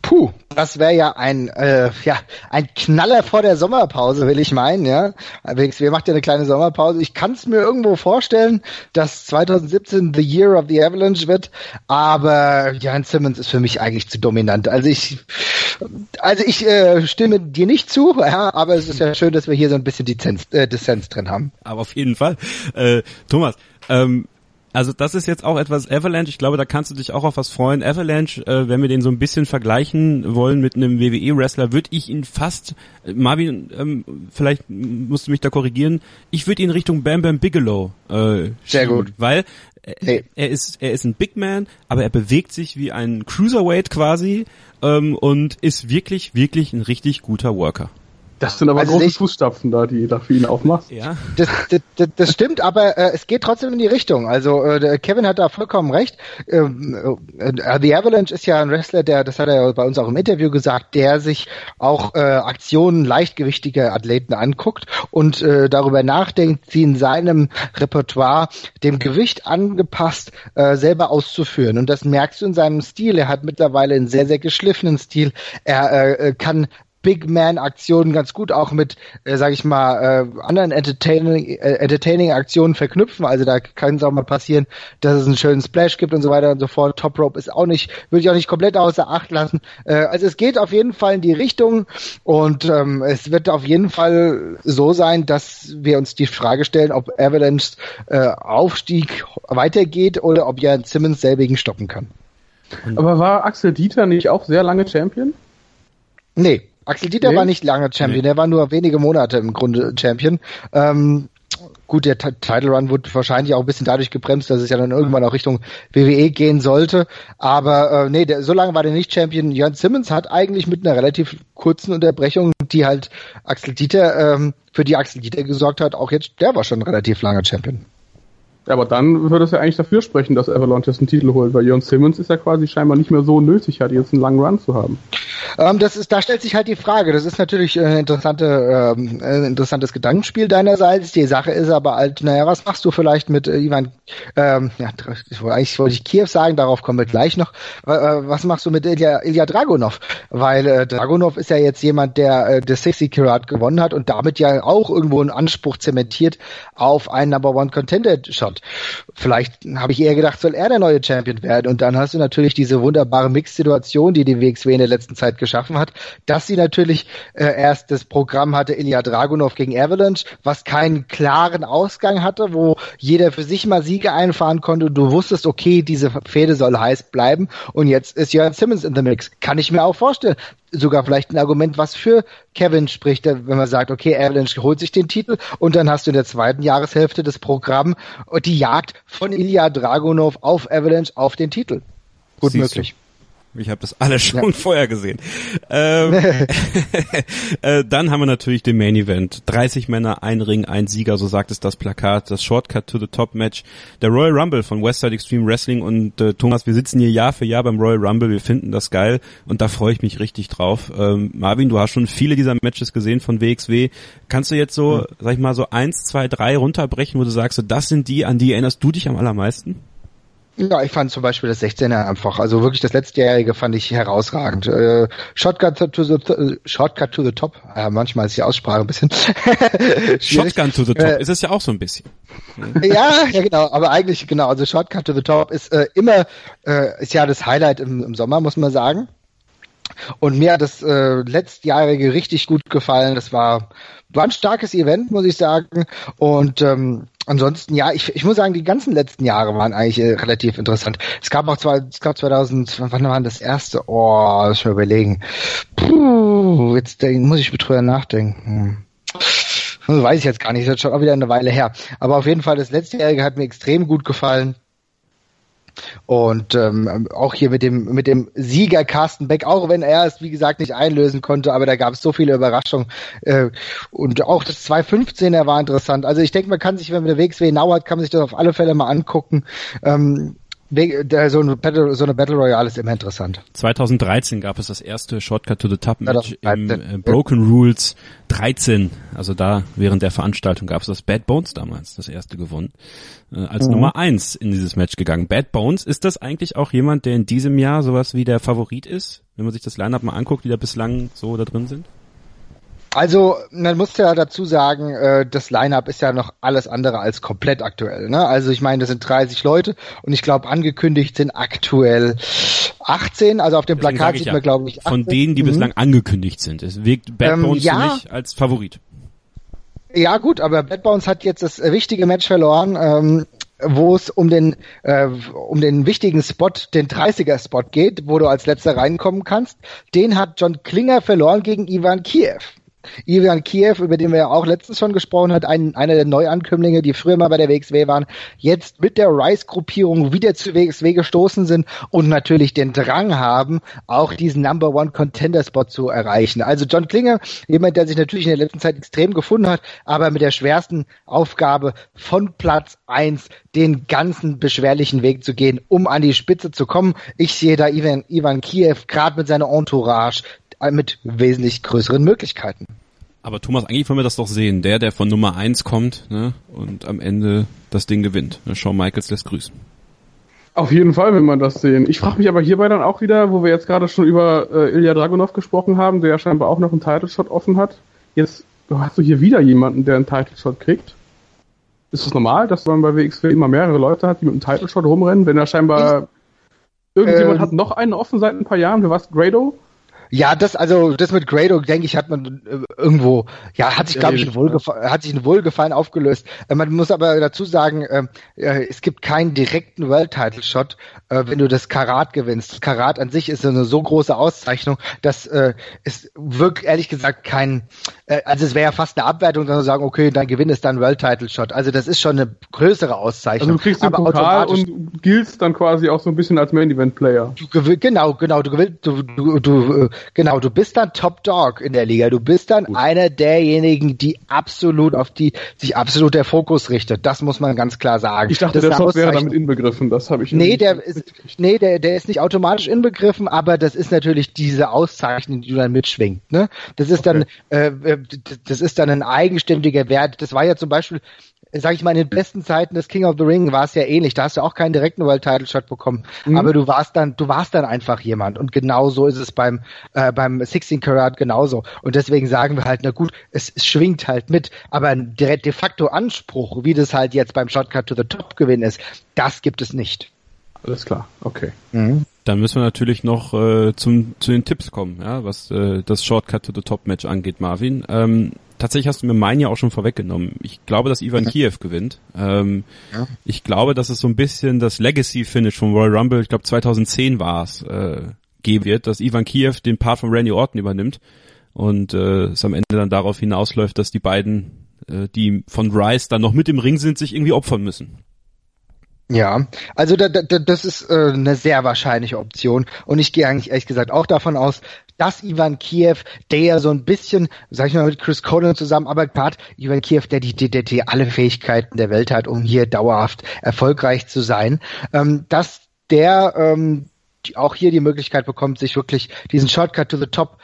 Puh, das wäre ja ein äh, ja ein Knaller vor der Sommerpause, will ich meinen, ja. WXW macht ja eine kleine Sommerpause. Ich kann es mir irgendwo vorstellen, dass 2017 the Year of the Avalanche wird, aber Jan Simmons ist für mich eigentlich zu dominant. Also ich also ich äh, stimme dir nicht zu, ja, aber es ist ja schön, dass wir hier so ein bisschen Dissens, äh, Dissens drin haben. Aber auf jeden Fall. Äh, Thomas, ähm, also das ist jetzt auch etwas Avalanche, ich glaube, da kannst du dich auch auf was freuen. Avalanche, äh, wenn wir den so ein bisschen vergleichen wollen mit einem WWE-Wrestler, würde ich ihn fast, äh, Marvin, ähm, vielleicht musst du mich da korrigieren, ich würde ihn Richtung Bam Bam Bigelow äh, Sehr gut. Weil äh, hey. er ist er ist ein Big Man, aber er bewegt sich wie ein Cruiserweight quasi ähm, und ist wirklich, wirklich ein richtig guter Worker. Das sind aber also große Fußstapfen da, die da für ihn aufmacht. Ja. Das, das, das stimmt, aber äh, es geht trotzdem in die Richtung. Also äh, Kevin hat da vollkommen recht. Ähm, äh, The Avalanche ist ja ein Wrestler, der, das hat er bei uns auch im Interview gesagt, der sich auch äh, Aktionen leichtgewichtiger Athleten anguckt und äh, darüber nachdenkt, sie in seinem Repertoire dem Gewicht angepasst äh, selber auszuführen. Und das merkst du in seinem Stil. Er hat mittlerweile einen sehr, sehr geschliffenen Stil. Er äh, kann Big Man-Aktionen ganz gut auch mit, äh, sag ich mal, äh, anderen Entertaining, äh, Entertaining-Aktionen verknüpfen. Also da kann es auch mal passieren, dass es einen schönen Splash gibt und so weiter und so fort. Top Rope ist auch nicht, würde ich auch nicht komplett außer Acht lassen. Äh, also es geht auf jeden Fall in die Richtung und ähm, es wird auf jeden Fall so sein, dass wir uns die Frage stellen, ob Avalanche äh, Aufstieg weitergeht oder ob Jan Simmons selbigen stoppen kann. Aber war Axel Dieter nicht auch sehr lange Champion? Nee, Axel Dieter nee. war nicht lange Champion, nee. der war nur wenige Monate im Grunde Champion. Ähm, gut, der T Title Run wurde wahrscheinlich auch ein bisschen dadurch gebremst, dass es ja dann irgendwann auch Richtung WWE gehen sollte. Aber äh, nee, der, so lange war der nicht Champion. Jan Simmons hat eigentlich mit einer relativ kurzen Unterbrechung, die halt Axel Dieter, ähm, für die Axel Dieter gesorgt hat, auch jetzt, der war schon relativ langer Champion. Ja, aber dann würde es ja eigentlich dafür sprechen, dass Avalanche jetzt einen Titel holt, weil Jon Simmons ist ja quasi scheinbar nicht mehr so nötig hat, jetzt einen langen Run zu haben. Ähm, das ist, da stellt sich halt die Frage. Das ist natürlich ein interessante, ähm, ein interessantes Gedankenspiel deinerseits. Die Sache ist aber halt, naja, was machst du vielleicht mit äh, Ivan, ähm, ja, eigentlich wollte ich Kiew sagen, darauf kommen wir gleich noch. Äh, was machst du mit Ilya, Ilya Dragunov? Weil äh, Dragunov ist ja jetzt jemand, der äh, das 60 Karat gewonnen hat und damit ja auch irgendwo einen Anspruch zementiert auf einen Number One Contender Shot. Vielleicht habe ich eher gedacht, soll er der neue Champion werden. Und dann hast du natürlich diese wunderbare Mix-Situation, die die WXW in der letzten Zeit geschaffen hat, dass sie natürlich äh, erst das Programm hatte Ilya Dragunov gegen Avalanche, was keinen klaren Ausgang hatte, wo jeder für sich mal Siege einfahren konnte und du wusstest, okay, diese Fehde soll heiß bleiben und jetzt ist Jörn Simmons in the Mix. Kann ich mir auch vorstellen sogar vielleicht ein Argument, was für Kevin spricht, wenn man sagt, okay, Avalanche holt sich den Titel und dann hast du in der zweiten Jahreshälfte das Programm und die Jagd von Ilya Dragunov auf Avalanche auf den Titel. Gut Siehst möglich. Du. Ich habe das alles schon ja. vorher gesehen. Ähm, äh, dann haben wir natürlich den Main Event. 30 Männer, ein Ring, ein Sieger, so sagt es das Plakat. Das Shortcut to the Top Match. Der Royal Rumble von Westside Extreme Wrestling. Und äh, Thomas, wir sitzen hier Jahr für Jahr beim Royal Rumble. Wir finden das geil und da freue ich mich richtig drauf. Ähm, Marvin, du hast schon viele dieser Matches gesehen von WXW. Kannst du jetzt so, ja. sag ich mal, so eins, zwei, drei runterbrechen, wo du sagst, so, das sind die, an die erinnerst du dich am allermeisten? Ja, ich fand zum Beispiel das 16er einfach, also wirklich das letztjährige fand ich herausragend. Äh, Shotgun to the äh, Shotcut to the top. Ja, manchmal ist die Aussprache ein bisschen. Shotgun to the top äh, ist es ja auch so ein bisschen. ja, ja genau, aber eigentlich genau. Also Shotcut to the top ist äh, immer äh, ist ja das Highlight im, im Sommer, muss man sagen. Und mir hat das äh, letztjährige richtig gut gefallen. Das war, war ein starkes Event, muss ich sagen. Und ähm, ansonsten, ja, ich, ich muss sagen, die ganzen letzten Jahre waren eigentlich äh, relativ interessant. Es gab auch zwei, es gab 2000, wann war das erste? Oh, das schon überlegen. Puh, jetzt denk, muss ich drüber nachdenken. Das weiß ich jetzt gar nicht, das ist schon auch wieder eine Weile her. Aber auf jeden Fall, das letztejährige hat mir extrem gut gefallen. Und ähm, auch hier mit dem mit dem Sieger Carsten Beck, auch wenn er es wie gesagt nicht einlösen konnte, aber da gab es so viele Überraschungen. Äh, und auch das 215er war interessant. Also ich denke, man kann sich, wenn man der WXW hat, kann man sich das auf alle Fälle mal angucken. Ähm, so eine, Battle, so eine Battle Royale ist immer interessant. 2013 gab es das erste Shortcut to the Top Match im äh, Broken Rules 13. Also da während der Veranstaltung gab es das Bad Bones damals, das erste gewonnen, äh, als mhm. Nummer eins in dieses Match gegangen. Bad Bones, ist das eigentlich auch jemand, der in diesem Jahr sowas wie der Favorit ist, wenn man sich das Lineup mal anguckt, die da bislang so da drin sind? Also, man muss ja dazu sagen, äh, das Line-Up ist ja noch alles andere als komplett aktuell. Ne? Also ich meine, das sind 30 Leute und ich glaube, angekündigt sind aktuell 18. Also auf dem Deswegen Plakat sieht man, glaube ich, 18. Von denen, die mhm. bislang angekündigt sind. Es wirkt Bad ähm, Bones ja, für mich als Favorit. Ja gut, aber Bad Bones hat jetzt das wichtige Match verloren. Ähm, wo es um den äh, um den wichtigen Spot, den 30er Spot geht, wo du als letzter reinkommen kannst. Den hat John Klinger verloren gegen Ivan Kiev. Ivan Kiev, über den wir ja auch letztens schon gesprochen hat, ein, einer der Neuankömmlinge, die früher mal bei der WXW waren, jetzt mit der Rice-Gruppierung wieder zu WXW gestoßen sind und natürlich den Drang haben, auch diesen Number One Contender Spot zu erreichen. Also John Klinger, jemand, der sich natürlich in der letzten Zeit extrem gefunden hat, aber mit der schwersten Aufgabe von Platz eins den ganzen beschwerlichen Weg zu gehen, um an die Spitze zu kommen. Ich sehe da Ivan, Ivan Kiev gerade mit seiner Entourage, mit wesentlich größeren Möglichkeiten. Aber Thomas, eigentlich wollen wir das doch sehen. Der, der von Nummer eins kommt ne, und am Ende das Ding gewinnt. Ne, Shawn Michaels lässt grüßen. Auf jeden Fall will man das sehen. Ich frage mich aber hierbei dann auch wieder, wo wir jetzt gerade schon über äh, Ilya Dragunov gesprochen haben, der ja scheinbar auch noch einen Title-Shot offen hat. Jetzt hast du hier wieder jemanden, der einen Title-Shot kriegt. Ist es das normal, dass man bei WXW immer mehrere Leute hat, die mit einem Title-Shot rumrennen, wenn er scheinbar... Ich, irgendjemand äh, hat noch einen offen seit ein paar Jahren, du warst Grado? Ja, das also das mit Grado, denke ich, hat man äh, irgendwo, ja, hat sich glaube ich ein Wohlgefallen, hat sich ein Wohlgefallen aufgelöst. Äh, man muss aber dazu sagen, äh, äh, es gibt keinen direkten World Title Shot, äh, wenn du das Karat gewinnst. Karat an sich ist eine so große Auszeichnung, dass äh, es wirklich ehrlich gesagt kein, äh, also es wäre ja fast eine Abwertung, dann zu sagen, okay, dann gewinnest dann World Title Shot. Also das ist schon eine größere Auszeichnung. Also du kriegst den aber Pokal und giltst dann quasi auch so ein bisschen als Main Event Player. Du, genau, genau, du gewinnst, du, du, du Genau, du bist dann Top Dog in der Liga. Du bist dann Gut. einer derjenigen, die absolut auf die sich absolut der Fokus richtet. Das muss man ganz klar sagen. Ich dachte, das der Top wäre damit inbegriffen. Das habe ich Nee, der ist nee, der der ist nicht automatisch inbegriffen, aber das ist natürlich diese Auszeichnung, die du dann mitschwingt. Ne? Das ist okay. dann äh, das ist dann ein eigenständiger Wert. Das war ja zum Beispiel sag ich mal, in den besten Zeiten des King of the Ring war es ja ähnlich. Da hast du auch keinen direkten World Title Shot bekommen, mhm. aber du warst dann, du warst dann einfach jemand. Und genau so ist es beim äh, beim 16 Karat genauso. Und deswegen sagen wir halt, na gut, es, es schwingt halt mit, aber ein de, de facto Anspruch, wie das halt jetzt beim Shotcut to the Top Gewinn ist, das gibt es nicht. Alles klar, okay. Mhm. Dann müssen wir natürlich noch äh, zum, zu den Tipps kommen, ja, was äh, das Shortcut to the Top Match angeht, Marvin. Ähm, tatsächlich hast du mir meinen ja auch schon vorweggenommen. Ich glaube, dass Ivan Kiev gewinnt. Ähm, ja. Ich glaube, dass es so ein bisschen das Legacy-Finish vom Royal Rumble, ich glaube 2010 war es, äh, geben wird, dass Ivan Kiev den Part von Randy Orton übernimmt und äh, es am Ende dann darauf hinausläuft, dass die beiden, äh, die von Rice dann noch mit im Ring sind, sich irgendwie opfern müssen. Ja, also da, da, das ist äh, eine sehr wahrscheinliche Option und ich gehe eigentlich ehrlich gesagt auch davon aus, dass Ivan Kiev, der ja so ein bisschen, sag ich mal, mit Chris Conan zusammenarbeitet hat, Ivan Kiev, der die, die alle Fähigkeiten der Welt hat, um hier dauerhaft erfolgreich zu sein, ähm, dass der ähm, auch hier die Möglichkeit bekommt, sich wirklich diesen Shortcut to the Top,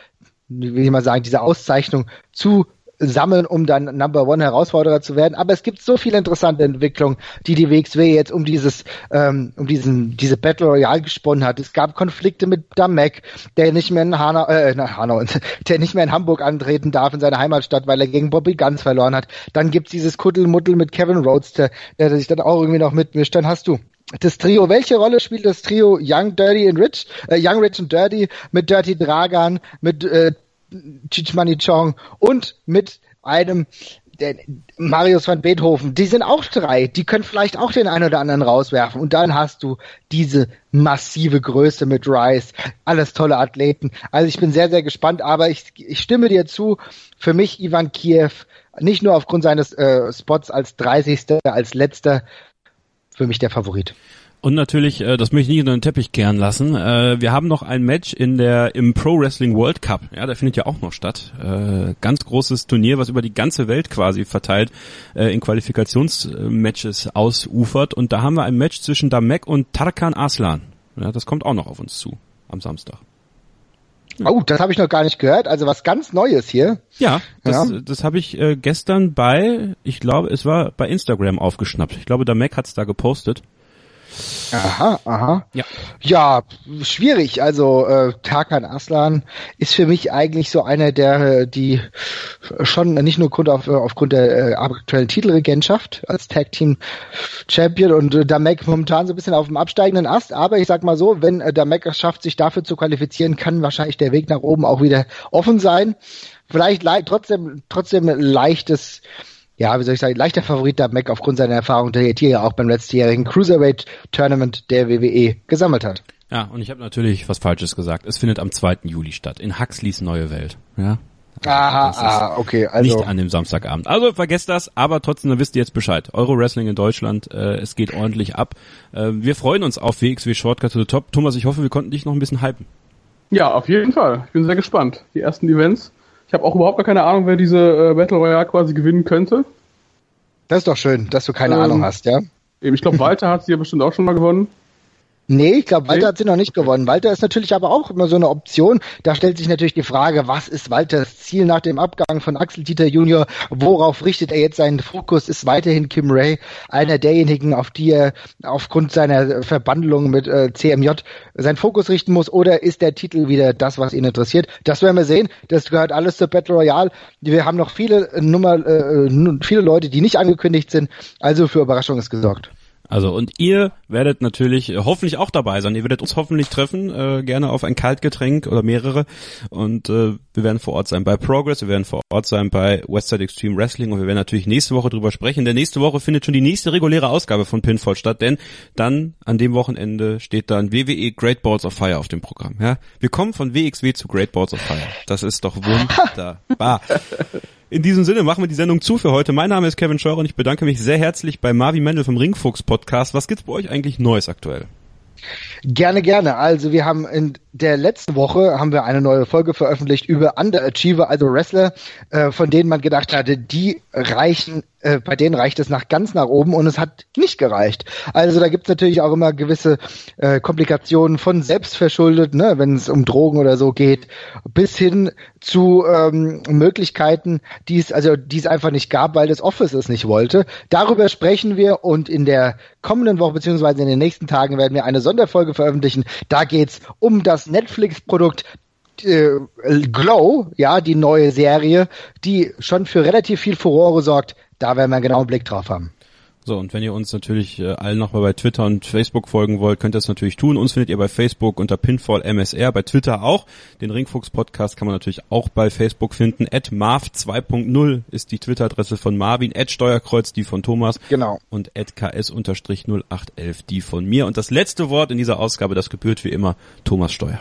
wie ich mal sagen, diese Auszeichnung zu sammeln, um dann Number One Herausforderer zu werden. Aber es gibt so viele interessante Entwicklungen, die die WXW jetzt um dieses, ähm, um diesen, diese Battle Royale gesponnen hat. Es gab Konflikte mit Damek, der nicht mehr in Hanau, äh, na, Hanau, der nicht mehr in Hamburg antreten darf in seiner Heimatstadt, weil er gegen Bobby Guns verloren hat. Dann gibt's dieses Kuddelmuddel mit Kevin Roadster, der sich dann auch irgendwie noch mitmischt. Dann hast du das Trio, welche Rolle spielt das Trio Young, Dirty and Rich? Äh, Young, Rich und Dirty mit Dirty Dragan, mit äh, Chichmani Chong und mit einem Marius van Beethoven, die sind auch drei, die können vielleicht auch den einen oder anderen rauswerfen und dann hast du diese massive Größe mit Rice, alles tolle Athleten. Also ich bin sehr, sehr gespannt, aber ich, ich stimme dir zu, für mich Ivan Kiev nicht nur aufgrund seines äh, Spots als 30. als letzter für mich der Favorit. Und natürlich, äh, das möchte ich nicht unter den Teppich kehren lassen. Äh, wir haben noch ein Match in der im Pro Wrestling World Cup. Ja, der findet ja auch noch statt. Äh, ganz großes Turnier, was über die ganze Welt quasi verteilt äh, in Qualifikationsmatches ausufert. Und da haben wir ein Match zwischen Damek und Tarkan Aslan. Ja, das kommt auch noch auf uns zu am Samstag. Oh, das habe ich noch gar nicht gehört. Also was ganz Neues hier. Ja, das, ja. das habe ich äh, gestern bei, ich glaube, es war bei Instagram aufgeschnappt. Ich glaube, der Mac hat's da gepostet. Aha, aha. Ja, ja schwierig. Also äh, Tarkan Aslan ist für mich eigentlich so einer, der die schon nicht nur Grund auf, aufgrund der äh, aktuellen Titelregentschaft als Tag Team Champion und äh, Damek momentan so ein bisschen auf dem absteigenden Ast, aber ich sag mal so, wenn äh, Damek es schafft, sich dafür zu qualifizieren, kann wahrscheinlich der Weg nach oben auch wieder offen sein. Vielleicht trotzdem trotzdem leichtes ja, wie soll ich sagen, leichter Favorit der Mac aufgrund seiner Erfahrung, die er hier auch beim letztjährigen Cruiserweight Tournament der WWE gesammelt hat. Ja, und ich habe natürlich was Falsches gesagt. Es findet am 2. Juli statt, in Huxleys Neue Welt. Ja. Aha, aha, okay, also. Nicht an dem Samstagabend. Also vergesst das, aber trotzdem, dann wisst ihr jetzt Bescheid. Euro Wrestling in Deutschland, äh, es geht ordentlich ab. Äh, wir freuen uns auf WXW Shortcut to the Top. Thomas, ich hoffe, wir konnten dich noch ein bisschen hypen. Ja, auf jeden Fall. Ich bin sehr gespannt. Die ersten Events ich habe auch überhaupt gar keine Ahnung, wer diese äh, Battle Royale quasi gewinnen könnte. Das ist doch schön, dass du keine ähm, Ahnung hast, ja? Eben, ich glaube, Walter hat sie ja bestimmt auch schon mal gewonnen. Nee, ich glaube, Walter nee. hat sie noch nicht gewonnen. Walter ist natürlich aber auch immer so eine Option. Da stellt sich natürlich die Frage, was ist Walters Ziel nach dem Abgang von Axel Dieter Junior? Worauf richtet er jetzt seinen Fokus? Ist weiterhin Kim Ray einer derjenigen, auf die er aufgrund seiner Verbandlung mit äh, CMJ seinen Fokus richten muss? Oder ist der Titel wieder das, was ihn interessiert? Das werden wir sehen. Das gehört alles zur Battle Royale. Wir haben noch viele Nummer, äh, viele Leute, die nicht angekündigt sind. Also für Überraschung ist gesorgt. Also und ihr werdet natürlich äh, hoffentlich auch dabei sein. Ihr werdet uns hoffentlich treffen, äh, gerne auf ein Kaltgetränk oder mehrere. Und äh, wir werden vor Ort sein bei Progress, wir werden vor Ort sein bei Westside Extreme Wrestling und wir werden natürlich nächste Woche drüber sprechen. Denn nächste Woche findet schon die nächste reguläre Ausgabe von Pinfall statt, denn dann an dem Wochenende steht dann WWE Great Balls of Fire auf dem Programm. Ja, wir kommen von WXW zu Great Balls of Fire. Das ist doch wunderbar. In diesem Sinne machen wir die Sendung zu für heute. Mein Name ist Kevin Scheuer und ich bedanke mich sehr herzlich bei Marvin Mendel vom Ringfuchs Podcast. Was gibt's bei euch eigentlich Neues aktuell? Gerne, gerne. Also wir haben in der letzten Woche haben wir eine neue Folge veröffentlicht über Underachiever, also Wrestler, äh, von denen man gedacht hatte, die reichen, äh, bei denen reicht es nach ganz nach oben und es hat nicht gereicht. Also da gibt es natürlich auch immer gewisse äh, Komplikationen von selbstverschuldet, ne, wenn es um Drogen oder so geht, bis hin zu ähm, Möglichkeiten, die es also die es einfach nicht gab, weil das Office es nicht wollte. Darüber sprechen wir und in der kommenden Woche beziehungsweise in den nächsten Tagen werden wir eine Sonderfolge veröffentlichen. Da geht's um das Netflix-Produkt äh, Glow, ja, die neue Serie, die schon für relativ viel Furore sorgt. Da werden wir einen genauen Blick drauf haben. So, und wenn ihr uns natürlich äh, allen nochmal bei Twitter und Facebook folgen wollt, könnt ihr das natürlich tun. Uns findet ihr bei Facebook unter Pinfall MSR, bei Twitter auch. Den Ringfuchs Podcast kann man natürlich auch bei Facebook finden. At Marv 2.0 ist die Twitter-Adresse von Marvin, at Steuerkreuz die von Thomas. Genau. Und at KS-0811 die von mir. Und das letzte Wort in dieser Ausgabe, das gebührt wie immer Thomas Steuer.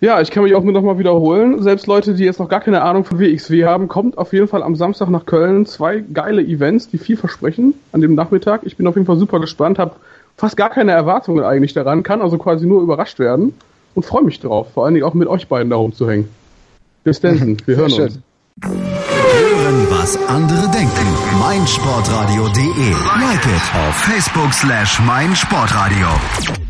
Ja, ich kann mich auch nur noch mal wiederholen. Selbst Leute, die jetzt noch gar keine Ahnung von WXW haben, kommt auf jeden Fall am Samstag nach Köln. Zwei geile Events, die viel versprechen an dem Nachmittag. Ich bin auf jeden Fall super gespannt, habe fast gar keine Erwartungen eigentlich daran, kann also quasi nur überrascht werden und freue mich drauf, vor allen Dingen auch mit euch beiden da rumzuhängen. Bis dann, wir hören uns. Hören, was andere denken. meinsportradio.de. Like it auf Facebook slash meinsportradio.